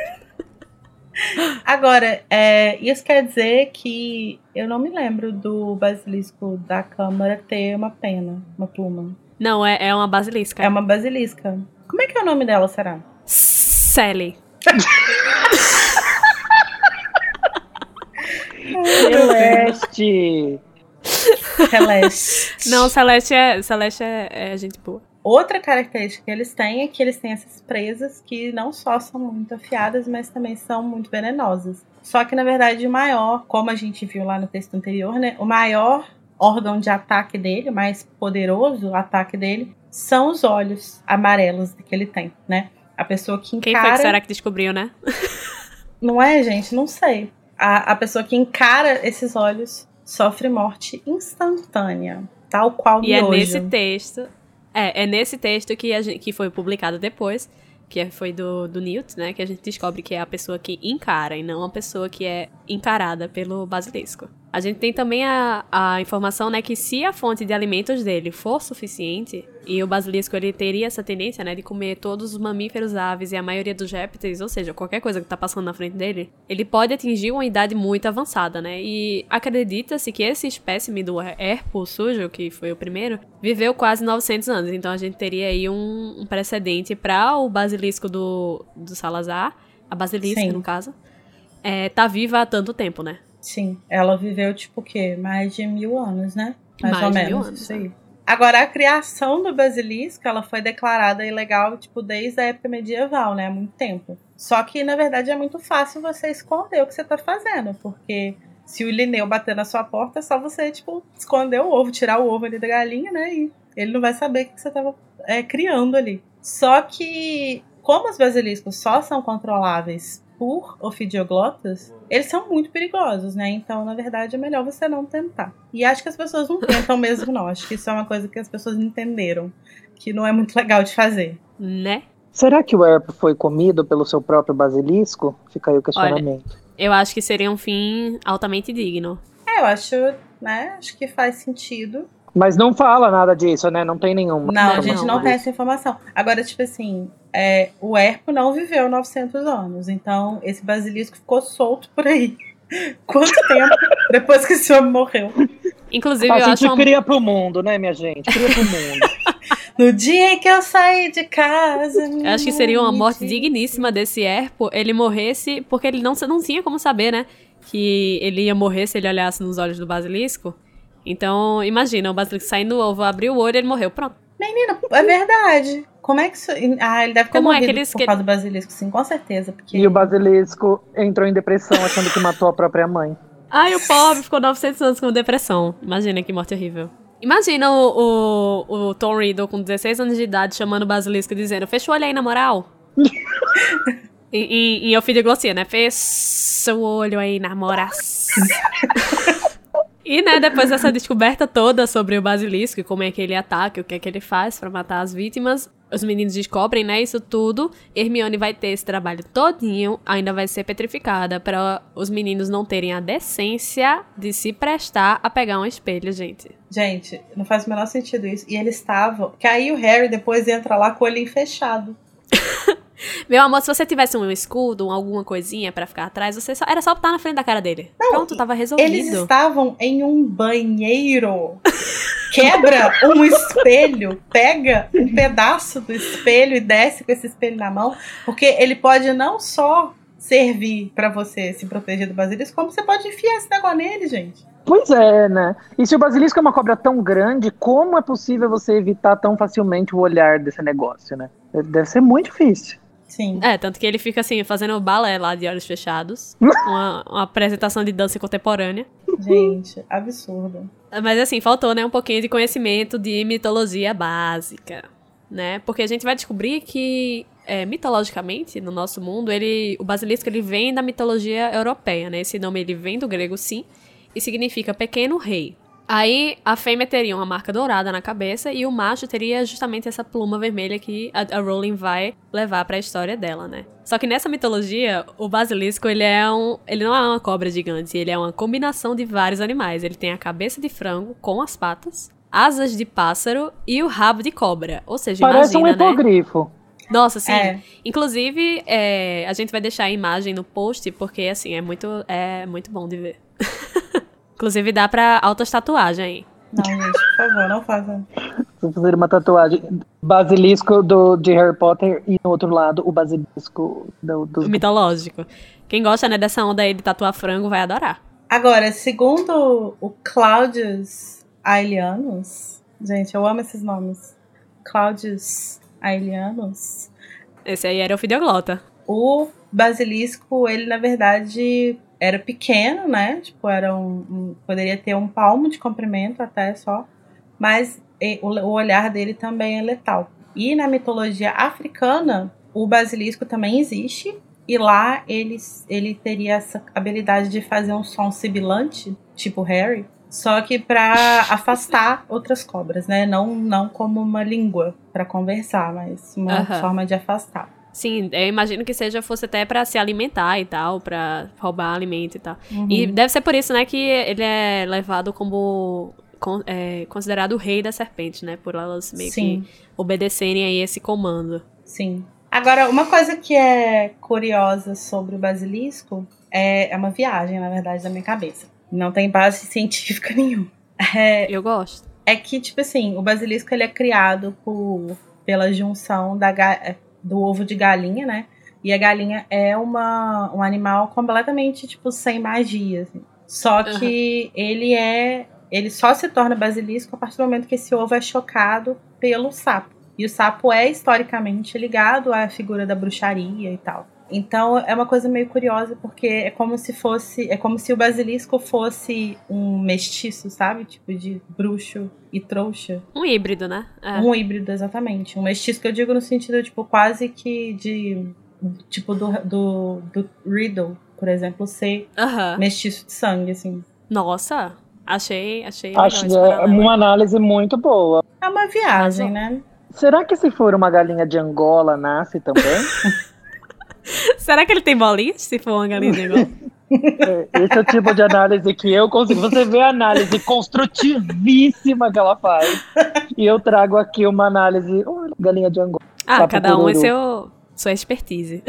Agora, é, isso quer dizer que eu não me lembro do basilisco da câmara ter uma pena, uma pluma. Não, é, é uma basilisca. É uma basilisca. Como é que é o nome dela, será? Sally. Celeste! Celeste. Não, Celeste é, Celeste é, é gente boa. Outra característica que eles têm é que eles têm essas presas que não só são muito afiadas, mas também são muito venenosas. Só que, na verdade, o maior, como a gente viu lá no texto anterior, né? O maior órgão de ataque dele, o mais poderoso ataque dele, são os olhos amarelos que ele tem, né? A pessoa que Quem encara... foi que será que descobriu, né? Não é, gente? Não sei. A, a pessoa que encara esses olhos sofre morte instantânea, tal qual E é miojo. nesse texto. É, é nesse texto que, a gente, que foi publicado depois, que é- foi do, do Newt, né? Que a gente descobre que é a pessoa que encara e não a pessoa que é encarada pelo basilisco. A gente tem também a, a informação, né, que se a fonte de alimentos dele for suficiente, e o basilisco ele teria essa tendência, né, de comer todos os mamíferos, aves e a maioria dos répteis, ou seja, qualquer coisa que tá passando na frente dele, ele pode atingir uma idade muito avançada, né? E acredita-se que esse espécime do Herpo sujo, que foi o primeiro, viveu quase 900 anos. Então a gente teria aí um, um precedente para o basilisco do, do Salazar, a basilisca, Sim. no caso, é, tá viva há tanto tempo, né? Sim, ela viveu tipo o quê? Mais de mil anos, né? Mais, Mais ou de menos. mil anos, isso aí. Agora, a criação do basilisco, ela foi declarada ilegal, tipo, desde a época medieval, né? Há muito tempo. Só que, na verdade, é muito fácil você esconder o que você tá fazendo, porque se o Lineu bater na sua porta, é só você, tipo, esconder o ovo, tirar o ovo ali da galinha, né? E ele não vai saber o que você tava é, criando ali. Só que, como os basiliscos só são controláveis por ofidioglotas, eles são muito perigosos, né? Então, na verdade, é melhor você não tentar. E acho que as pessoas não tentam mesmo, não. Acho que isso é uma coisa que as pessoas entenderam, que não é muito legal de fazer. Né? Será que o Erp foi comido pelo seu próprio basilisco? Fica aí o questionamento. Eu acho que seria um fim altamente digno. É, eu acho, né? Acho que faz sentido. Mas não fala nada disso, né? Não tem nenhuma. Não, a gente não, tem essa informação. Agora, tipo assim, é, o Erpo não viveu 900 anos, então esse basilisco ficou solto por aí. Quanto tempo depois que esse homem morreu? Inclusive, A eu acho gente uma... cria pro mundo, né, minha gente? Cria pro mundo. No dia em que eu saí de casa. eu acho que seria uma morte digníssima desse Erpo. Ele morresse, porque ele não, não tinha como saber, né? Que ele ia morrer se ele olhasse nos olhos do basilisco. Então, imagina, o basilisco saindo do ovo, abriu o olho e ele morreu. Pronto. Menina, é verdade. Como é que isso. Ah, ele deve ter Como é que morrido eles- por que- causa do basilisco, sim, com certeza. Porque... E o basilisco entrou em depressão achando que matou a própria mãe. Ai, o pobre ficou 900 anos com depressão. Imagina que morte horrível. Imagina o, o, o Tom Riddle com 16 anos de idade chamando o basilisco e dizendo: Fecha o olho aí, na moral. em, em, em ofidioglossia, né? Fecha o olho aí, na moral. E, né, depois dessa descoberta toda sobre o basilisco e como é que ele ataca, o que é que ele faz pra matar as vítimas, os meninos descobrem, né, isso tudo. Hermione vai ter esse trabalho todinho, ainda vai ser petrificada pra os meninos não terem a decência de se prestar a pegar um espelho, gente. Gente, não faz o menor sentido isso. E eles estavam. Que aí o Harry depois entra lá com o olhinho fechado. Meu amor, se você tivesse um escudo, um alguma coisinha pra ficar atrás, você só, era só botar na frente da cara dele. Pronto, tava resolvido. Eles estavam em um banheiro. Quebra um espelho, pega um pedaço do espelho e desce com esse espelho na mão, porque ele pode não só servir pra você se proteger do basilisco, como você pode enfiar esse negócio nele, gente. Pois é, né? E se o basilisco é uma cobra tão grande, como é possível você evitar tão facilmente o olhar desse negócio, né? Deve ser muito difícil. Sim. É, tanto que ele fica assim, fazendo balé lá de olhos fechados. uma, uma apresentação de dança contemporânea. Gente, absurdo. Mas assim, faltou, né, um pouquinho de conhecimento de mitologia básica, né? Porque a gente vai descobrir que, é, mitologicamente, no nosso mundo, ele, o basilisco ele vem da mitologia europeia, né? Esse nome ele vem do grego, sim, e significa pequeno rei. Aí a fêmea teria uma marca dourada na cabeça e o macho teria justamente essa pluma vermelha que a, a Rowling vai levar pra história dela, né? Só que nessa mitologia, o basilisco ele é um, ele não é uma cobra gigante, ele é uma combinação de vários animais. Ele tem a cabeça de frango com as patas, asas de pássaro e o rabo de cobra. Ou seja, Parece um imagina, né? hipogrifo. Nossa, sim. É. Inclusive, é, a gente vai deixar a imagem no post, porque, assim, é muito, é muito bom de ver. Inclusive, dá pra autotatuagem aí. Não, gente, por favor, não façam. Vou fazer uma tatuagem. Basilisco do, de Harry Potter e no outro lado o basilisco do, dos Mitológico. Quem gosta, né, dessa onda aí de tatuar frango vai adorar. Agora, segundo o Claudius Aelianus, gente, eu amo esses nomes. Claudius Aelianus, Esse aí era o Fidioglota. o basilisco, ele na verdade era pequeno, né? Tipo, era um, um- poderia ter um palmo de comprimento até só, mas o, o olhar dele também é letal. E na mitologia africana, o basilisco também existe. E lá ele, ele teria essa habilidade de fazer um som sibilante, tipo Harry, só que pra afastar outras cobras, né? Não, não como uma língua pra conversar, mas uma forma de afastar. Sim, eu imagino que seja fosse até pra se alimentar e tal, pra roubar alimento e tal. Uhum. E deve ser por isso, né, que ele é levado como con- é, considerado o rei da serpente, né? Por elas meio Sim. que obedecerem aí esse comando. Sim. Agora, uma coisa que é curiosa sobre o basilisco é, é uma viagem, na verdade, da minha cabeça. Não tem base científica nenhuma. É, Eu gosto. é que, tipo assim, o basilisco ele é criado por, pela junção da, é, do ovo de galinha, né? E a galinha é uma, um animal completamente, tipo, sem magia. assim. Só que ele é ele só se torna basilisco a partir do momento que esse ovo é chocado pelo sapo. E o sapo é historicamente ligado à figura da bruxaria e tal. Então é uma coisa meio curiosa porque é como se fosse, é como se o basilisco fosse um mestiço, sabe? Tipo de bruxo e trouxa. Um híbrido, né? É. Um híbrido, exatamente. Um mestiço que eu digo no sentido, tipo, quase que de. Tipo, do, do, do Riddle, por exemplo, ser mestiço de sangue, assim. Nossa, achei, achei. Acho é uma análise muito boa. É uma viagem, né? Será que se for uma galinha de Angola nasce também? Será que ele tem bolinhas se for uma galinha de Angola? É, esse é o tipo de análise que eu consigo. Você vê a análise construtivíssima que ela faz. E eu trago aqui uma análise. Oh, galinha de Angola. Ah, cada um é seu, sua expertise.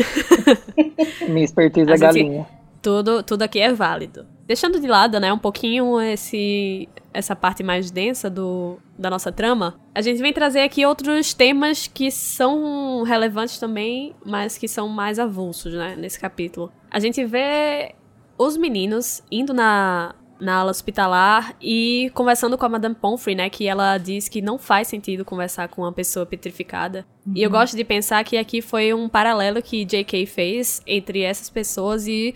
Minha expertise é galinha. Tudo, tudo aqui é válido. Deixando de lado, né, um pouquinho esse, essa parte mais densa do, da nossa trama, a gente vem trazer aqui outros temas que são relevantes também, mas que são mais avulsos, né, nesse capítulo. A gente vê os meninos indo na, na ala hospitalar e conversando com a Madame Pomfrey, né, que ela diz que não faz sentido conversar com uma pessoa petrificada. Uhum. E eu uhum. gosto de pensar que aqui foi um paralelo que J.K. fez entre essas pessoas e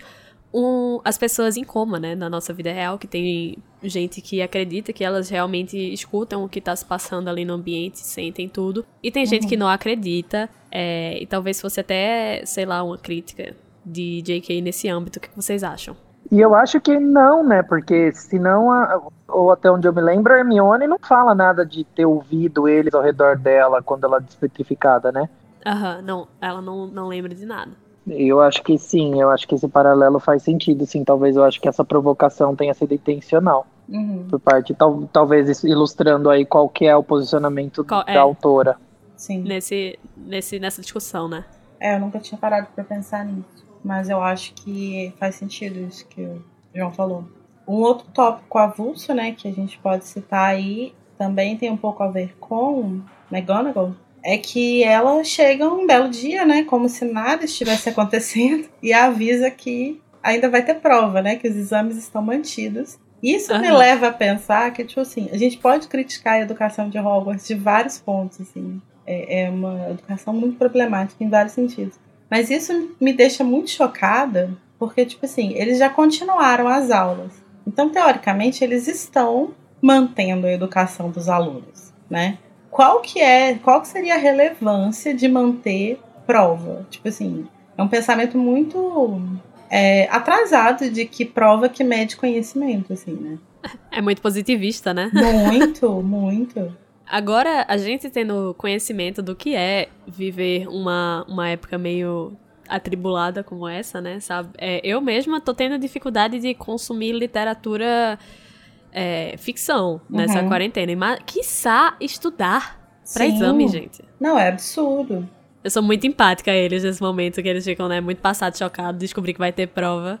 um, as pessoas em coma, né, na nossa vida real, que tem gente que acredita que elas realmente escutam o que está se passando ali no ambiente, sentem tudo, e tem uhum. gente que uhum. não acredita, é, e talvez fosse até, sei lá, uma crítica de J.K. nesse âmbito. O que vocês acham? E eu acho que não, né? Porque senão, a, ou até onde eu me lembro, a Hermione não fala nada de ter ouvido eles ao redor dela quando ela é despetrificada, né? Aham, uhum, não, ela não, não lembra de nada. Eu acho que sim, eu acho que esse paralelo faz sentido, sim. Talvez eu acho que essa provocação tenha sido intencional. Uhum. Por parte, tal, talvez ilustrando aí qual que é o posicionamento qual, da é. autora. Sim. Nesse, nesse, nessa discussão, né? É, eu nunca tinha parado para pensar nisso. Mas eu acho que faz sentido isso que o João falou. Um outro tópico avulso, né, que a gente pode citar aí, também tem um pouco a ver com McGonagall, é que ela chega um belo dia, né, como se nada estivesse acontecendo, e avisa que ainda vai ter prova, né, que os exames estão mantidos. Isso uhum. me leva a pensar que, tipo assim, a gente pode criticar a educação de Hogwarts de vários pontos, assim. É, é uma educação muito problemática em vários sentidos. Mas isso me deixa muito chocada, porque, tipo assim, eles já continuaram as aulas. Então, teoricamente, eles estão mantendo a educação dos alunos, né? qual que é, qual que seria a relevância de manter prova? Tipo assim, é um pensamento muito é, atrasado de que prova que mede conhecimento, assim, né? É muito positivista, né? Muito, muito. Agora, a gente tendo conhecimento do que é viver uma, uma época meio atribulada como essa, né, sabe? É, eu mesma tô tendo dificuldade de consumir literatura é, ficção nessa uhum. quarentena. Mas, quiçá, estudar para exame, gente. Não, é absurdo. Eu sou muito empática a eles nesse momento, que eles ficam, né, muito passados, chocados, descobrir que vai ter prova.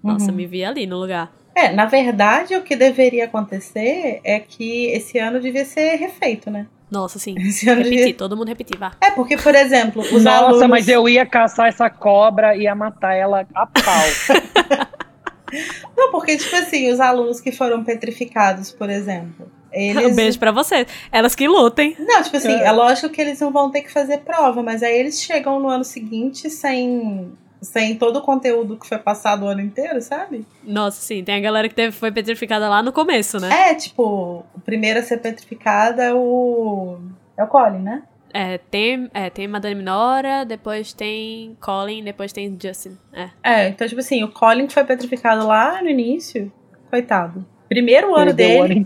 Nossa, uhum. me vi ali no lugar. É, na verdade, o que deveria acontecer é que esse ano devia ser refeito, né? Nossa, sim. Esse ano Repetir, devia... todo mundo repetir, vá. É, porque, por exemplo, os Nossa, alunos... Nossa, mas eu ia caçar essa cobra e ia matar ela a pau. Não, porque, tipo assim, os alunos que foram petrificados, por exemplo. Eles... Um beijo pra você. Elas que lutem. Não, tipo assim, é. lógico que eles não vão ter que fazer prova, mas aí eles chegam no ano seguinte sem sem todo o conteúdo que foi passado o ano inteiro, sabe? Nossa, sim. Tem a galera que teve, foi petrificada lá no começo, né? É, tipo, o primeiro a ser petrificado é o. É o Colin, né? É, tem, é, tem Madame Minora, depois tem Colin, depois tem Justin. É. é, então, tipo assim, o Colin foi petrificado lá no início, coitado. Primeiro ano perdeu dele.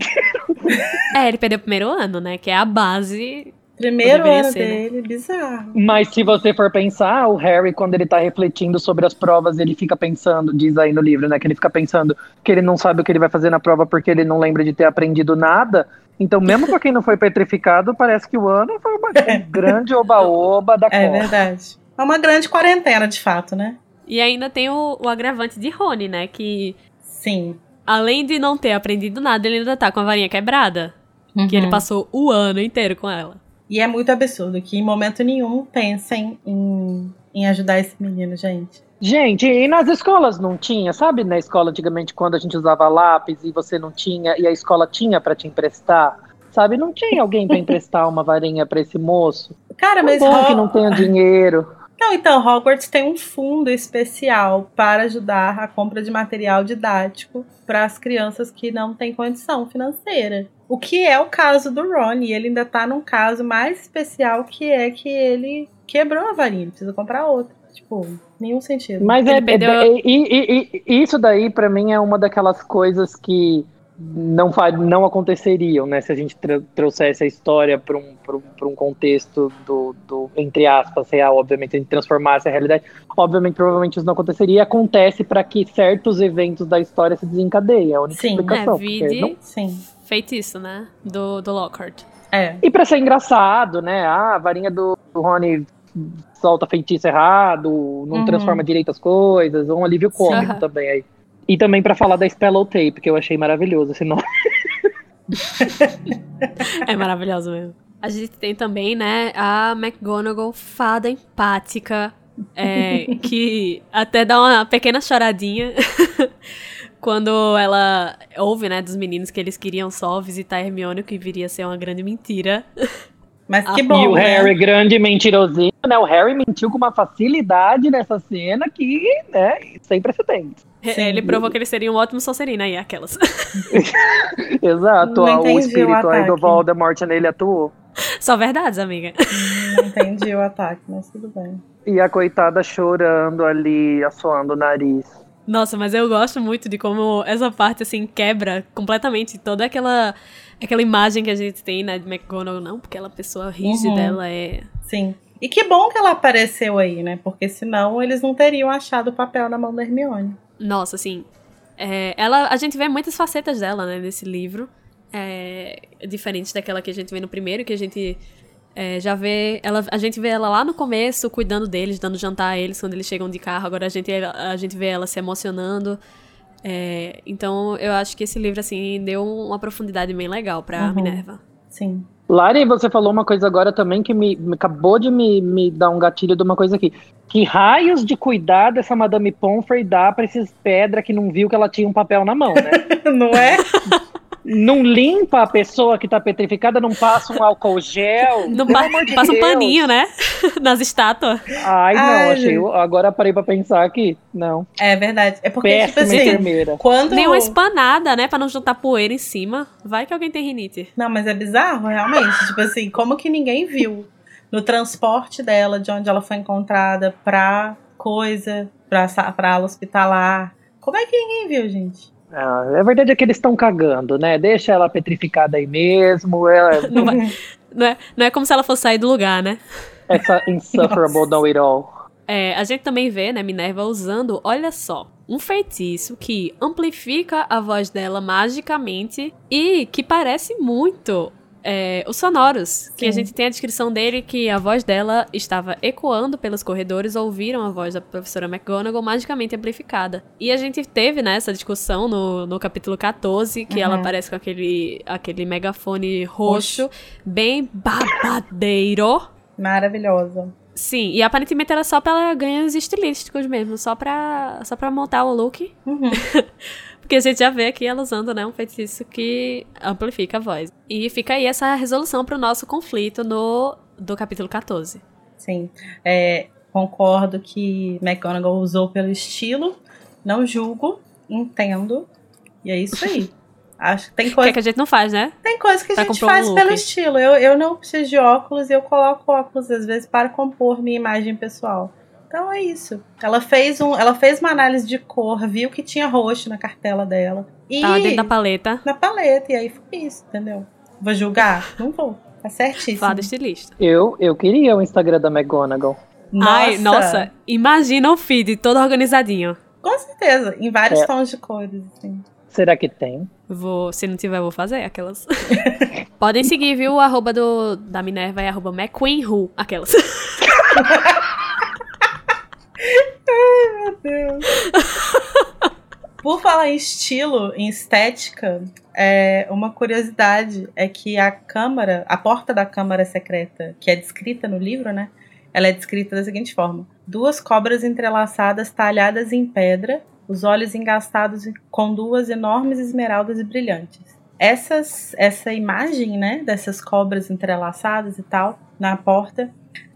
É, ele perdeu o primeiro ano, né? Que é a base. Primeiro ano ser, né? dele, né? bizarro. Mas se você for pensar, o Harry, quando ele tá refletindo sobre as provas, ele fica pensando, diz aí no livro, né? Que ele fica pensando que ele não sabe o que ele vai fazer na prova porque ele não lembra de ter aprendido nada. Então, mesmo para quem não foi petrificado, parece que o ano foi uma é. grande oba-oba da É verdade. É uma grande quarentena, de fato, né? E ainda tem o, o agravante de Rony, né? Que. Sim. Além de não ter aprendido nada, ele ainda tá com a varinha quebrada. Uhum. Que ele uhum. passou o ano inteiro com ela. E é muito absurdo que em momento nenhum pensem em em ajudar esse menino, gente. Gente, e nas escolas não tinha? Sabe na escola antigamente quando a gente usava lápis e você não tinha e a escola tinha para te emprestar? Sabe, não tinha alguém para emprestar uma varinha para esse moço? Cara, mas bom Ho- que não tenha dinheiro. Não, então, Hogwarts tem um fundo especial para ajudar a compra de material didático para as crianças que não têm condição financeira. O que é o caso do Ron, e ele ainda tá num caso mais especial que é que ele quebrou a varinha, ele precisa comprar outra. Tipo, nenhum sentido. Mas Ele é, perdeu- é- e, e- e- isso daí pra mim é uma daquelas coisas que não não aconteceriam, né? Se a gente trouxesse a história para um, pra um, pra um contexto do, do, entre aspas, real, obviamente, a gente transformasse a realidade, obviamente, provavelmente isso não aconteceria. Acontece para que certos eventos da história se desencadeiem. É a única Sim. explicação. É, vide- não- Sim. Feitiço, né? Do, do Lockhart. É. E pra ser engraçado, né? Ah, a varinha do do Rony solta feitiço errado, não Uhum. transforma direito as coisas, um alívio cômico Sim. também aí. E também pra falar da Spellow Tape, que eu achei maravilhoso esse nome. É maravilhoso mesmo. A gente tem também, né, a McGonagall fada empática, é, que até dá uma pequena choradinha quando ela ouve, né, dos meninos que eles queriam só visitar Hermione, o que viria a ser uma grande mentira. Mas que Ah, bom. e o né? Harry, grande mentirosinho, né? O Harry mentiu com uma facilidade nessa cena que, né, sem precedentes. Sim. Ele provou que ele seria um ótimo Sonserino aí, aquelas. Exato, ó, entendi o o espírito aí do. Voldemort nele atuou. Só verdades, amiga. Não entendi o ataque, mas tudo bem. E a coitada chorando ali, assoando o nariz. Nossa, mas eu gosto muito de como essa parte, assim, quebra completamente toda aquela, aquela imagem que a gente tem, né, de McGonagall, não, porque ela é pessoa rígida, Uhum. ela é... Sim. E que bom que ela apareceu aí, né? Porque senão eles não teriam achado o papel na mão da Hermione. Nossa, assim, é, ela, a gente vê muitas facetas dela, né, nesse livro, é, diferentes daquela que a gente vê no primeiro, que a gente é, já vê, ela, a gente vê ela lá no começo, cuidando deles, dando jantar a eles quando eles chegam de carro, agora a gente, a gente vê ela se emocionando, é, então eu acho que esse livro, assim, deu uma profundidade bem legal pra Uhum. Minerva. Sim. Lari, você falou uma coisa agora também que me, me- acabou de me, me dar um gatilho de uma coisa aqui. Que raios de cuidado essa Madame Pomfrey dá pra esses pedra que não viu que ela tinha um papel na mão, né? não é? não limpa a pessoa que tá petrificada, não passa um álcool gel. Não pa- de passa um Deus. paninho, né, nas estátuas. Ai, não, Ai, achei. gente. Agora parei pra pensar aqui. Não. É verdade. É porque, tipo Péssima assim, enfermeira. quando. Nem uma espanada, né, pra não juntar poeira em cima. Vai que alguém tem rinite. Não, mas é bizarro, realmente. tipo assim, como que ninguém viu no transporte dela, de onde ela foi encontrada, pra coisa, pra, pra ala hospitalar. Como é que ninguém viu, gente? Ah, a verdade é que eles estão cagando, né? Deixa ela petrificada aí mesmo. Ela, Não, vai- não é, não é como se ela fosse sair do lugar, né? essa insufferable know it all. É, a gente também vê, né, Minerva usando, olha só, um feitiço que amplifica a voz dela magicamente e que parece muito é, os sonoros. Que a Sim. gente tem a descrição dele que a voz dela estava ecoando pelos corredores, ouviram a voz da professora McGonagall magicamente amplificada. E a gente teve, né, essa discussão no, no capítulo 14, que ela Uhum. aparece com aquele, aquele megafone roxo, bem babadeiro. Maravilhosa. Sim, e aparentemente era só pra ganhos estilísticos mesmo, só pra, só pra montar o look. Uhum. Porque a gente já vê aqui ela usando, né, um feitiço que amplifica a voz. E fica aí essa resolução pro nosso conflito no do capítulo 14. Sim. É, concordo que McGonagall usou pelo estilo. Não julgo, entendo. E é isso aí. Acho que tem O que coisa é que a gente não faz, né? Tem coisa que a Pra gente comprar um faz look. pelo estilo. Eu, eu não preciso de óculos e eu coloco óculos às vezes para compor minha imagem pessoal. Então é isso. Ela fez um, ela fez uma análise de cor, viu que tinha roxo na cartela dela e Tava dentro da paleta, na paleta e aí foi isso, entendeu? Vou julgar? Não vou. Tá certíssimo. fada estilista. Eu, eu queria o Instagram da McGonagall. Ai, nossa, imagina o feed todo organizadinho. Com certeza, em vários É. tons de cores, assim. Será que tem? Vou, se não tiver, eu vou fazer aquelas. Podem seguir, viu? O arroba do, da Minerva é arroba McQueenWho, aquelas. Deus. Por falar em estilo, em estética, é, uma curiosidade é que a câmara, a porta da câmara secreta, que é descrita no livro, né? ela é descrita da seguinte forma: duas cobras entrelaçadas talhadas em pedra, os olhos engastados com duas enormes esmeraldas brilhantes. Essas, essa imagem, né, dessas cobras entrelaçadas e tal, na porta,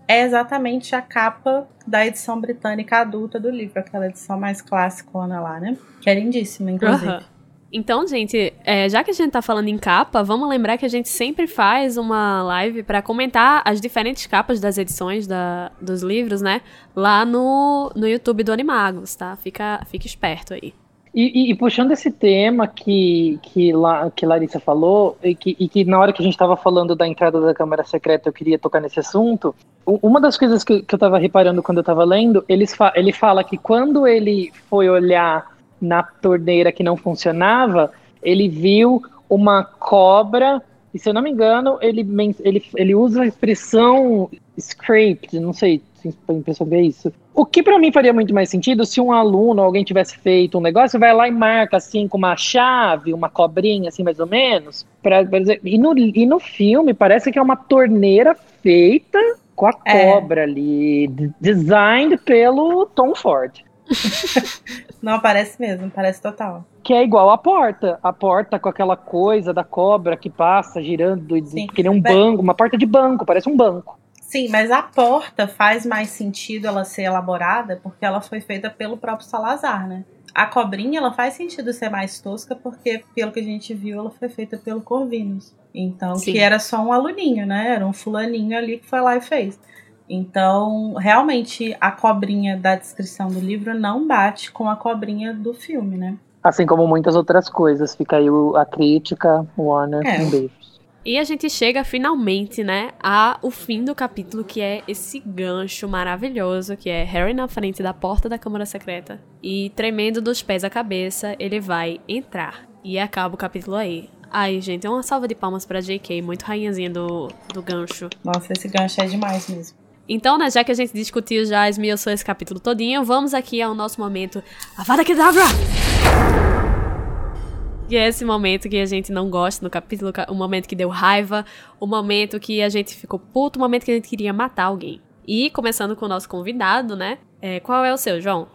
é exatamente a capa da edição britânica adulta do livro, aquela edição mais clássica lá, né? Que é lindíssima, inclusive. Uhum. Então, gente, é, já que a gente tá falando em capa, vamos lembrar que a gente sempre faz uma live para comentar as diferentes capas das edições da, dos livros, né? Lá no, no YouTube do Animagos, tá? Fica, fica esperto aí. E, e, e, puxando esse tema que, que, La, que Larissa falou, e que, e que na hora que a gente estava falando da entrada da Câmara Secreta eu queria tocar nesse assunto, uma das coisas que, que eu estava reparando quando eu estava lendo, ele, fa, ele fala que quando ele foi olhar na torneira que não funcionava, ele viu uma cobra, e se eu não me engano, ele, ele, ele usa a expressão scraped, não sei em pessoa é isso. O que para mim faria muito mais sentido se um aluno ou alguém tivesse feito um negócio, vai lá e marca assim com uma chave, uma cobrinha assim mais ou menos, para dizer, e no, e no filme parece que é uma torneira feita com a é. cobra ali, designed pelo Tom Ford. Não, parece mesmo, parece total. Que é igual a porta. A porta com aquela coisa da cobra que passa girando, Sim. que nem um banco, uma porta de banco, parece um banco. Sim, mas a porta faz mais sentido ela ser elaborada porque ela foi feita pelo próprio Salazar, né? A cobrinha, ela faz sentido ser mais tosca porque, pelo que a gente viu, ela foi feita pelo Corvinus. Então, Sim. que era só um aluninho, né? Era um fulaninho ali que foi lá e fez. Então, realmente, a cobrinha da descrição do livro não bate com a cobrinha do filme, né? Assim como muitas outras coisas. Fica aí a crítica, Warner, é. um beijo. E a gente chega finalmente, né, ao fim do capítulo, que é esse gancho maravilhoso, que é Harry na frente da porta da Câmara Secreta. E tremendo dos pés à cabeça, ele vai entrar. E acaba o capítulo aí. Ai, gente, uma salva de palmas pra JK, muito rainhazinha do, do gancho. Nossa, esse gancho é demais mesmo. Então, né, já que a gente discutiu já, esmiuçou esse capítulo todinho, vamos aqui ao nosso momento Avada Kedavra! Que é esse momento que a gente não gosta no capítulo, o momento que deu raiva, o momento que a gente ficou puto, o momento que a gente queria matar alguém. E começando com o nosso convidado, né? É, qual é o seu, João?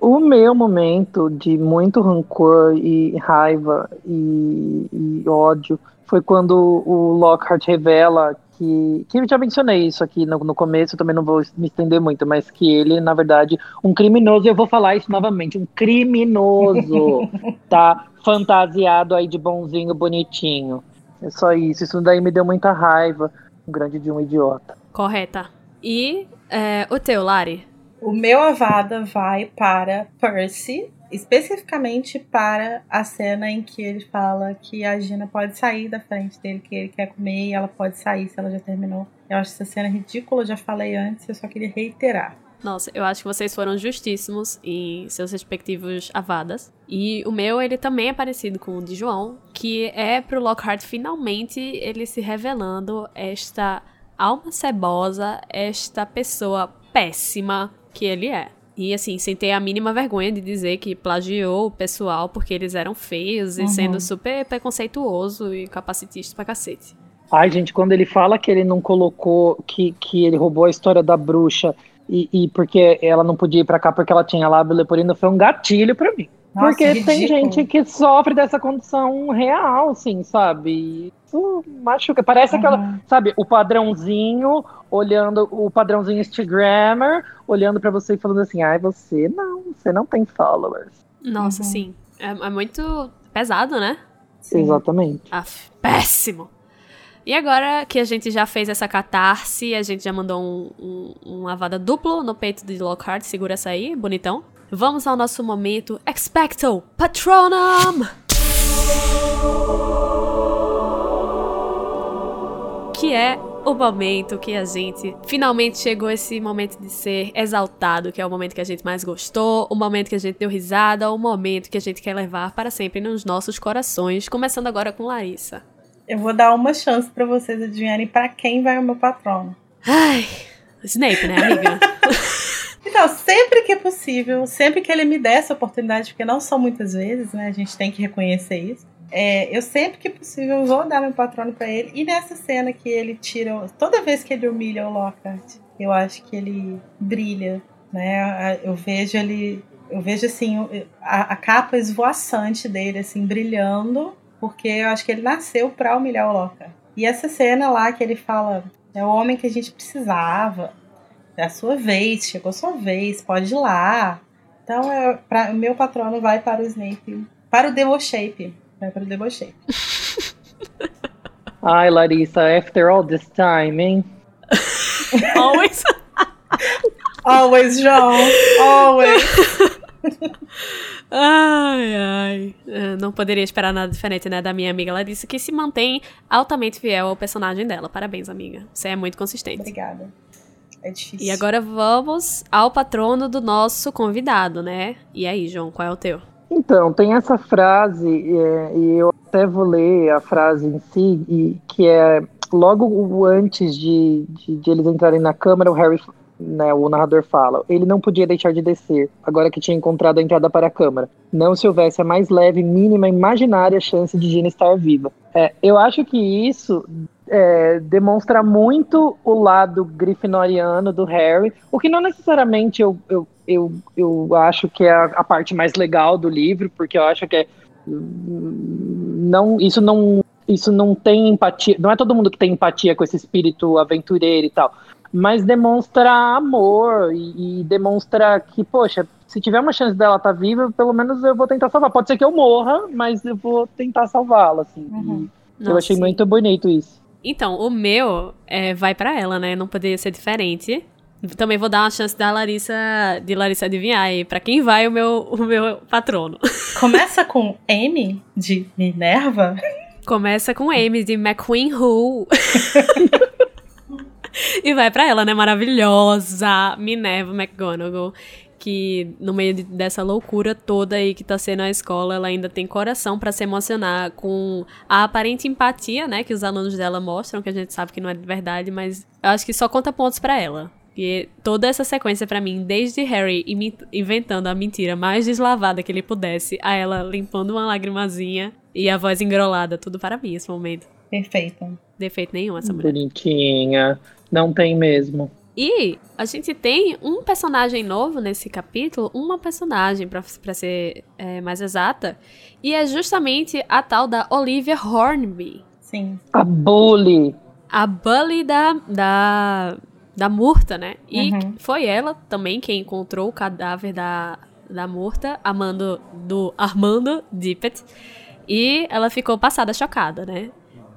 O meu momento de muito rancor e raiva e, e ódio foi quando o Lockhart revela que, que eu já mencionei isso aqui no, no começo, também não vou me estender muito, mas que ele, na verdade, um criminoso, eu vou falar isso novamente, um criminoso, tá fantasiado aí de bonzinho, bonitinho. É só isso, isso daí me deu muita raiva, um grande de um idiota. Correta. E é, o teu, Lari? O meu avada vai para Percy, especificamente para a cena em que ele fala que a Gina pode sair da frente dele, que ele quer comer e ela pode sair se ela já terminou. Eu acho essa cena ridícula, já falei antes, eu só queria reiterar. Nossa, eu acho que vocês foram justíssimos em seus respectivos avadas. E o meu, ele também é parecido com o de João, que é pro Lockhart finalmente ele se revelando esta alma cebosa, esta pessoa péssima que ele é. E assim, sem ter a mínima vergonha de dizer que plagiou o pessoal porque eles eram feios uhum. e sendo super preconceituoso e capacitista pra cacete. Ai, gente, quando ele fala que ele não colocou, que, que ele roubou a história da bruxa e, e porque ela não podia ir pra cá porque ela tinha lábio leporino, foi um gatilho para mim. Nossa, Porque ridículo. tem gente que sofre dessa condição real, assim, sabe? Isso machuca. Parece uhum. aquela, sabe, o padrãozinho olhando, o padrãozinho Instagrammer, olhando para você e falando assim, ai, você não, você não tem followers. Nossa, uhum. sim. É, é, muito pesado, né? Sim. Exatamente. Aff, péssimo. E agora que a gente já fez essa catarse, a gente já mandou um, um, um lavada duplo no peito de Lockhart, segura essa aí, bonitão. Vamos ao nosso momento Expecto Patronum! Que é o momento que a gente finalmente chegou esse momento de ser exaltado, que é o momento que a gente mais gostou, o momento que a gente deu risada, o momento que a gente quer levar para sempre nos nossos corações, começando agora com Larissa. Eu vou dar uma chance para vocês adivinharem para quem vai o meu patrono. Ai, Snape, né, amiga? Então, sempre que é possível, sempre que ele me der essa oportunidade, porque não são muitas vezes, né? A gente tem que reconhecer isso. É, eu sempre que possível vou dar meu patrono para ele. E nessa cena que ele tira. Toda vez que ele humilha o Lockhart, eu acho que ele brilha. Né? Eu vejo ele. Eu vejo assim a, a capa esvoaçante dele, assim, brilhando, porque eu acho que ele nasceu para humilhar o Lockhart. E essa cena lá que ele fala: é o homem que a gente precisava, é a sua vez, chegou a sua vez, pode ir lá. Então, é, pra, o meu patrono vai para o Snape, para o Demo Shape. Vai para o Demo Shape. Ai, Larissa, after all this time, hein? Always. always, João. Always. ai, ai. É, não poderia esperar nada diferente, né, da minha amiga Larissa, que se mantém altamente fiel ao personagem dela. Parabéns, amiga. Você é muito consistente. Obrigada. É difícil. E agora vamos ao patrono do nosso convidado, né? E aí, João, qual é o teu? Então, tem essa frase, é, e eu até vou ler a frase em si, e, que é logo antes de, de, de, eles entrarem na câmara, o Harry, né, o narrador fala, ele não podia deixar de descer, agora que tinha encontrado a entrada para a câmara. Não se houvesse a mais leve, mínima, imaginária chance de Gina estar viva. É, eu acho que isso é, demonstra muito o lado grifinoriano do Harry, o que não necessariamente eu, eu, eu, eu acho que é a, a parte mais legal do livro, porque eu acho que é, não, isso não isso não tem empatia, não é todo mundo que tem empatia com esse espírito aventureiro e tal, mas demonstra amor e, e demonstra que, poxa, se tiver uma chance dela estar tá viva, pelo menos eu vou tentar salvar. Pode ser que eu morra, mas eu vou tentar salvá-la, assim. Uhum. eu achei sim. muito bonito isso. Então, o meu é, vai para ela, né? Não poderia ser diferente. Também vou dar uma chance da Larissa, de Larissa adivinhar aí para quem vai o meu, o meu patrono. Começa com M de Minerva? Começa com M de McQueen Who. e vai para ela, né? Maravilhosa Minerva McGonagall que no meio de, dessa loucura toda aí que tá sendo a escola, ela ainda tem coração para se emocionar com a aparente empatia, né, que os alunos dela mostram, que a gente sabe que não é de verdade, mas eu acho que só conta pontos para ela. E toda essa sequência para mim, desde Harry inventando a mentira mais deslavada que ele pudesse, a ela limpando uma lagrimazinha e a voz engrolada, tudo para mim esse momento. Perfeito. Defeito nenhum essa mulher. Bonitinha. Não tem mesmo. E a gente tem um personagem novo nesse capítulo, uma personagem, para ser é, mais exata, e é justamente a tal da Olivia Hornby. Sim. A Bully. A Bully da, da, da Murta, né? E uhum. foi ela também quem encontrou o cadáver da, da Murta, amando, do Armando Dippet. E ela ficou passada, chocada, né?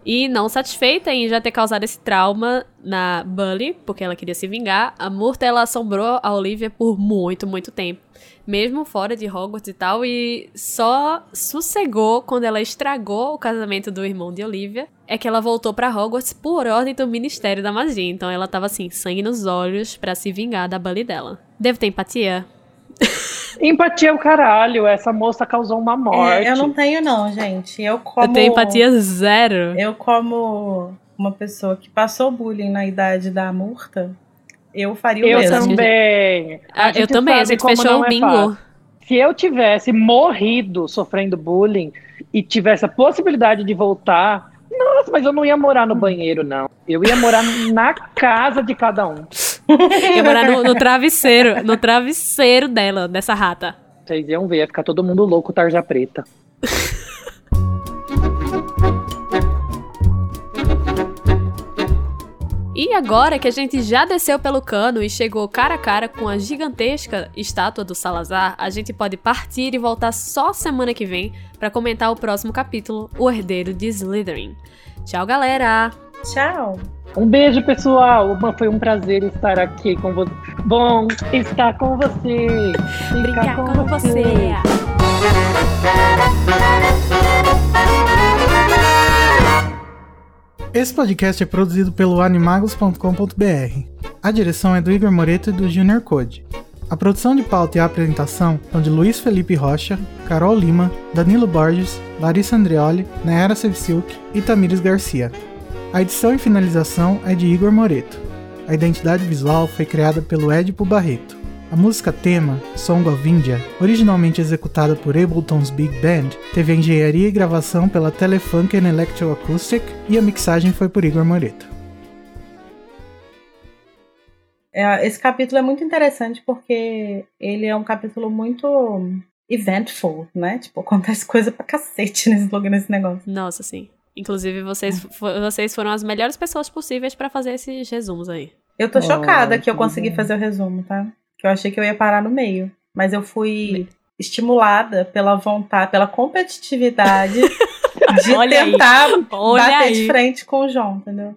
E não satisfeita em já ter causado esse trauma na Bully, porque ela queria se vingar, a Murta ela assombrou a Olivia por muito, muito tempo. Mesmo fora de Hogwarts e tal, e só sossegou quando ela estragou o casamento do irmão de Olivia. É que ela voltou para Hogwarts por ordem do Ministério da Magia. Então ela tava assim, sangue nos olhos para se vingar da Bully dela. Devo ter empatia? Empatia é o caralho, essa moça causou uma morte. É, eu não tenho, não, gente. Eu como. Eu tenho empatia zero. Eu, como uma pessoa que passou bullying na idade da Murta, eu faria o eu mesmo. Também. Ah, eu também. A gente fechou o é bingo. Se eu tivesse morrido sofrendo bullying e tivesse a possibilidade de voltar, nossa, mas eu não ia morar no banheiro, não. Eu ia morar na casa de cada um. ia morar no, no, travesseiro, no travesseiro dela, dessa rata. Vocês iam ver, ia ficar todo mundo louco, tarja preta. E agora que a gente já desceu pelo cano e chegou cara a cara com a gigantesca estátua do Salazar, a gente pode partir e voltar só semana que vem para comentar o próximo capítulo, O Herdeiro de Slytherin. Tchau, galera! Tchau! Um beijo, pessoal! Foi um prazer estar aqui com você. Bom estar com você! Brincar com, com você! você. Esse podcast é produzido pelo animagos.com.br. A direção é do Igor Moreto e do Junior Code. A produção de pauta e a apresentação são de Luiz Felipe Rocha, Carol Lima, Danilo Borges, Larissa Andreoli, Nayara Sevciuk e Tamires Garcia. A edição e finalização é de Igor Moreto. A identidade visual foi criada pelo Edipo Barreto. A música tema, Song of India, originalmente executada por Ableton's Big Band, teve a engenharia e gravação pela Telefunken Electroacoustic e a mixagem foi por Igor Moreto. É, esse capítulo é muito interessante porque ele é um capítulo muito eventful, né? Tipo, acontece coisa pra cacete nesse, nesse negócio. Nossa, sim. Inclusive, vocês, vocês foram as melhores pessoas possíveis para fazer esses resumos aí. Eu tô chocada que eu consegui fazer o resumo, tá? Que eu achei que eu ia parar no meio. Mas eu fui estimulada pela vontade, pela competitividade de Olha tentar Olha bater aí. de frente com o João, entendeu?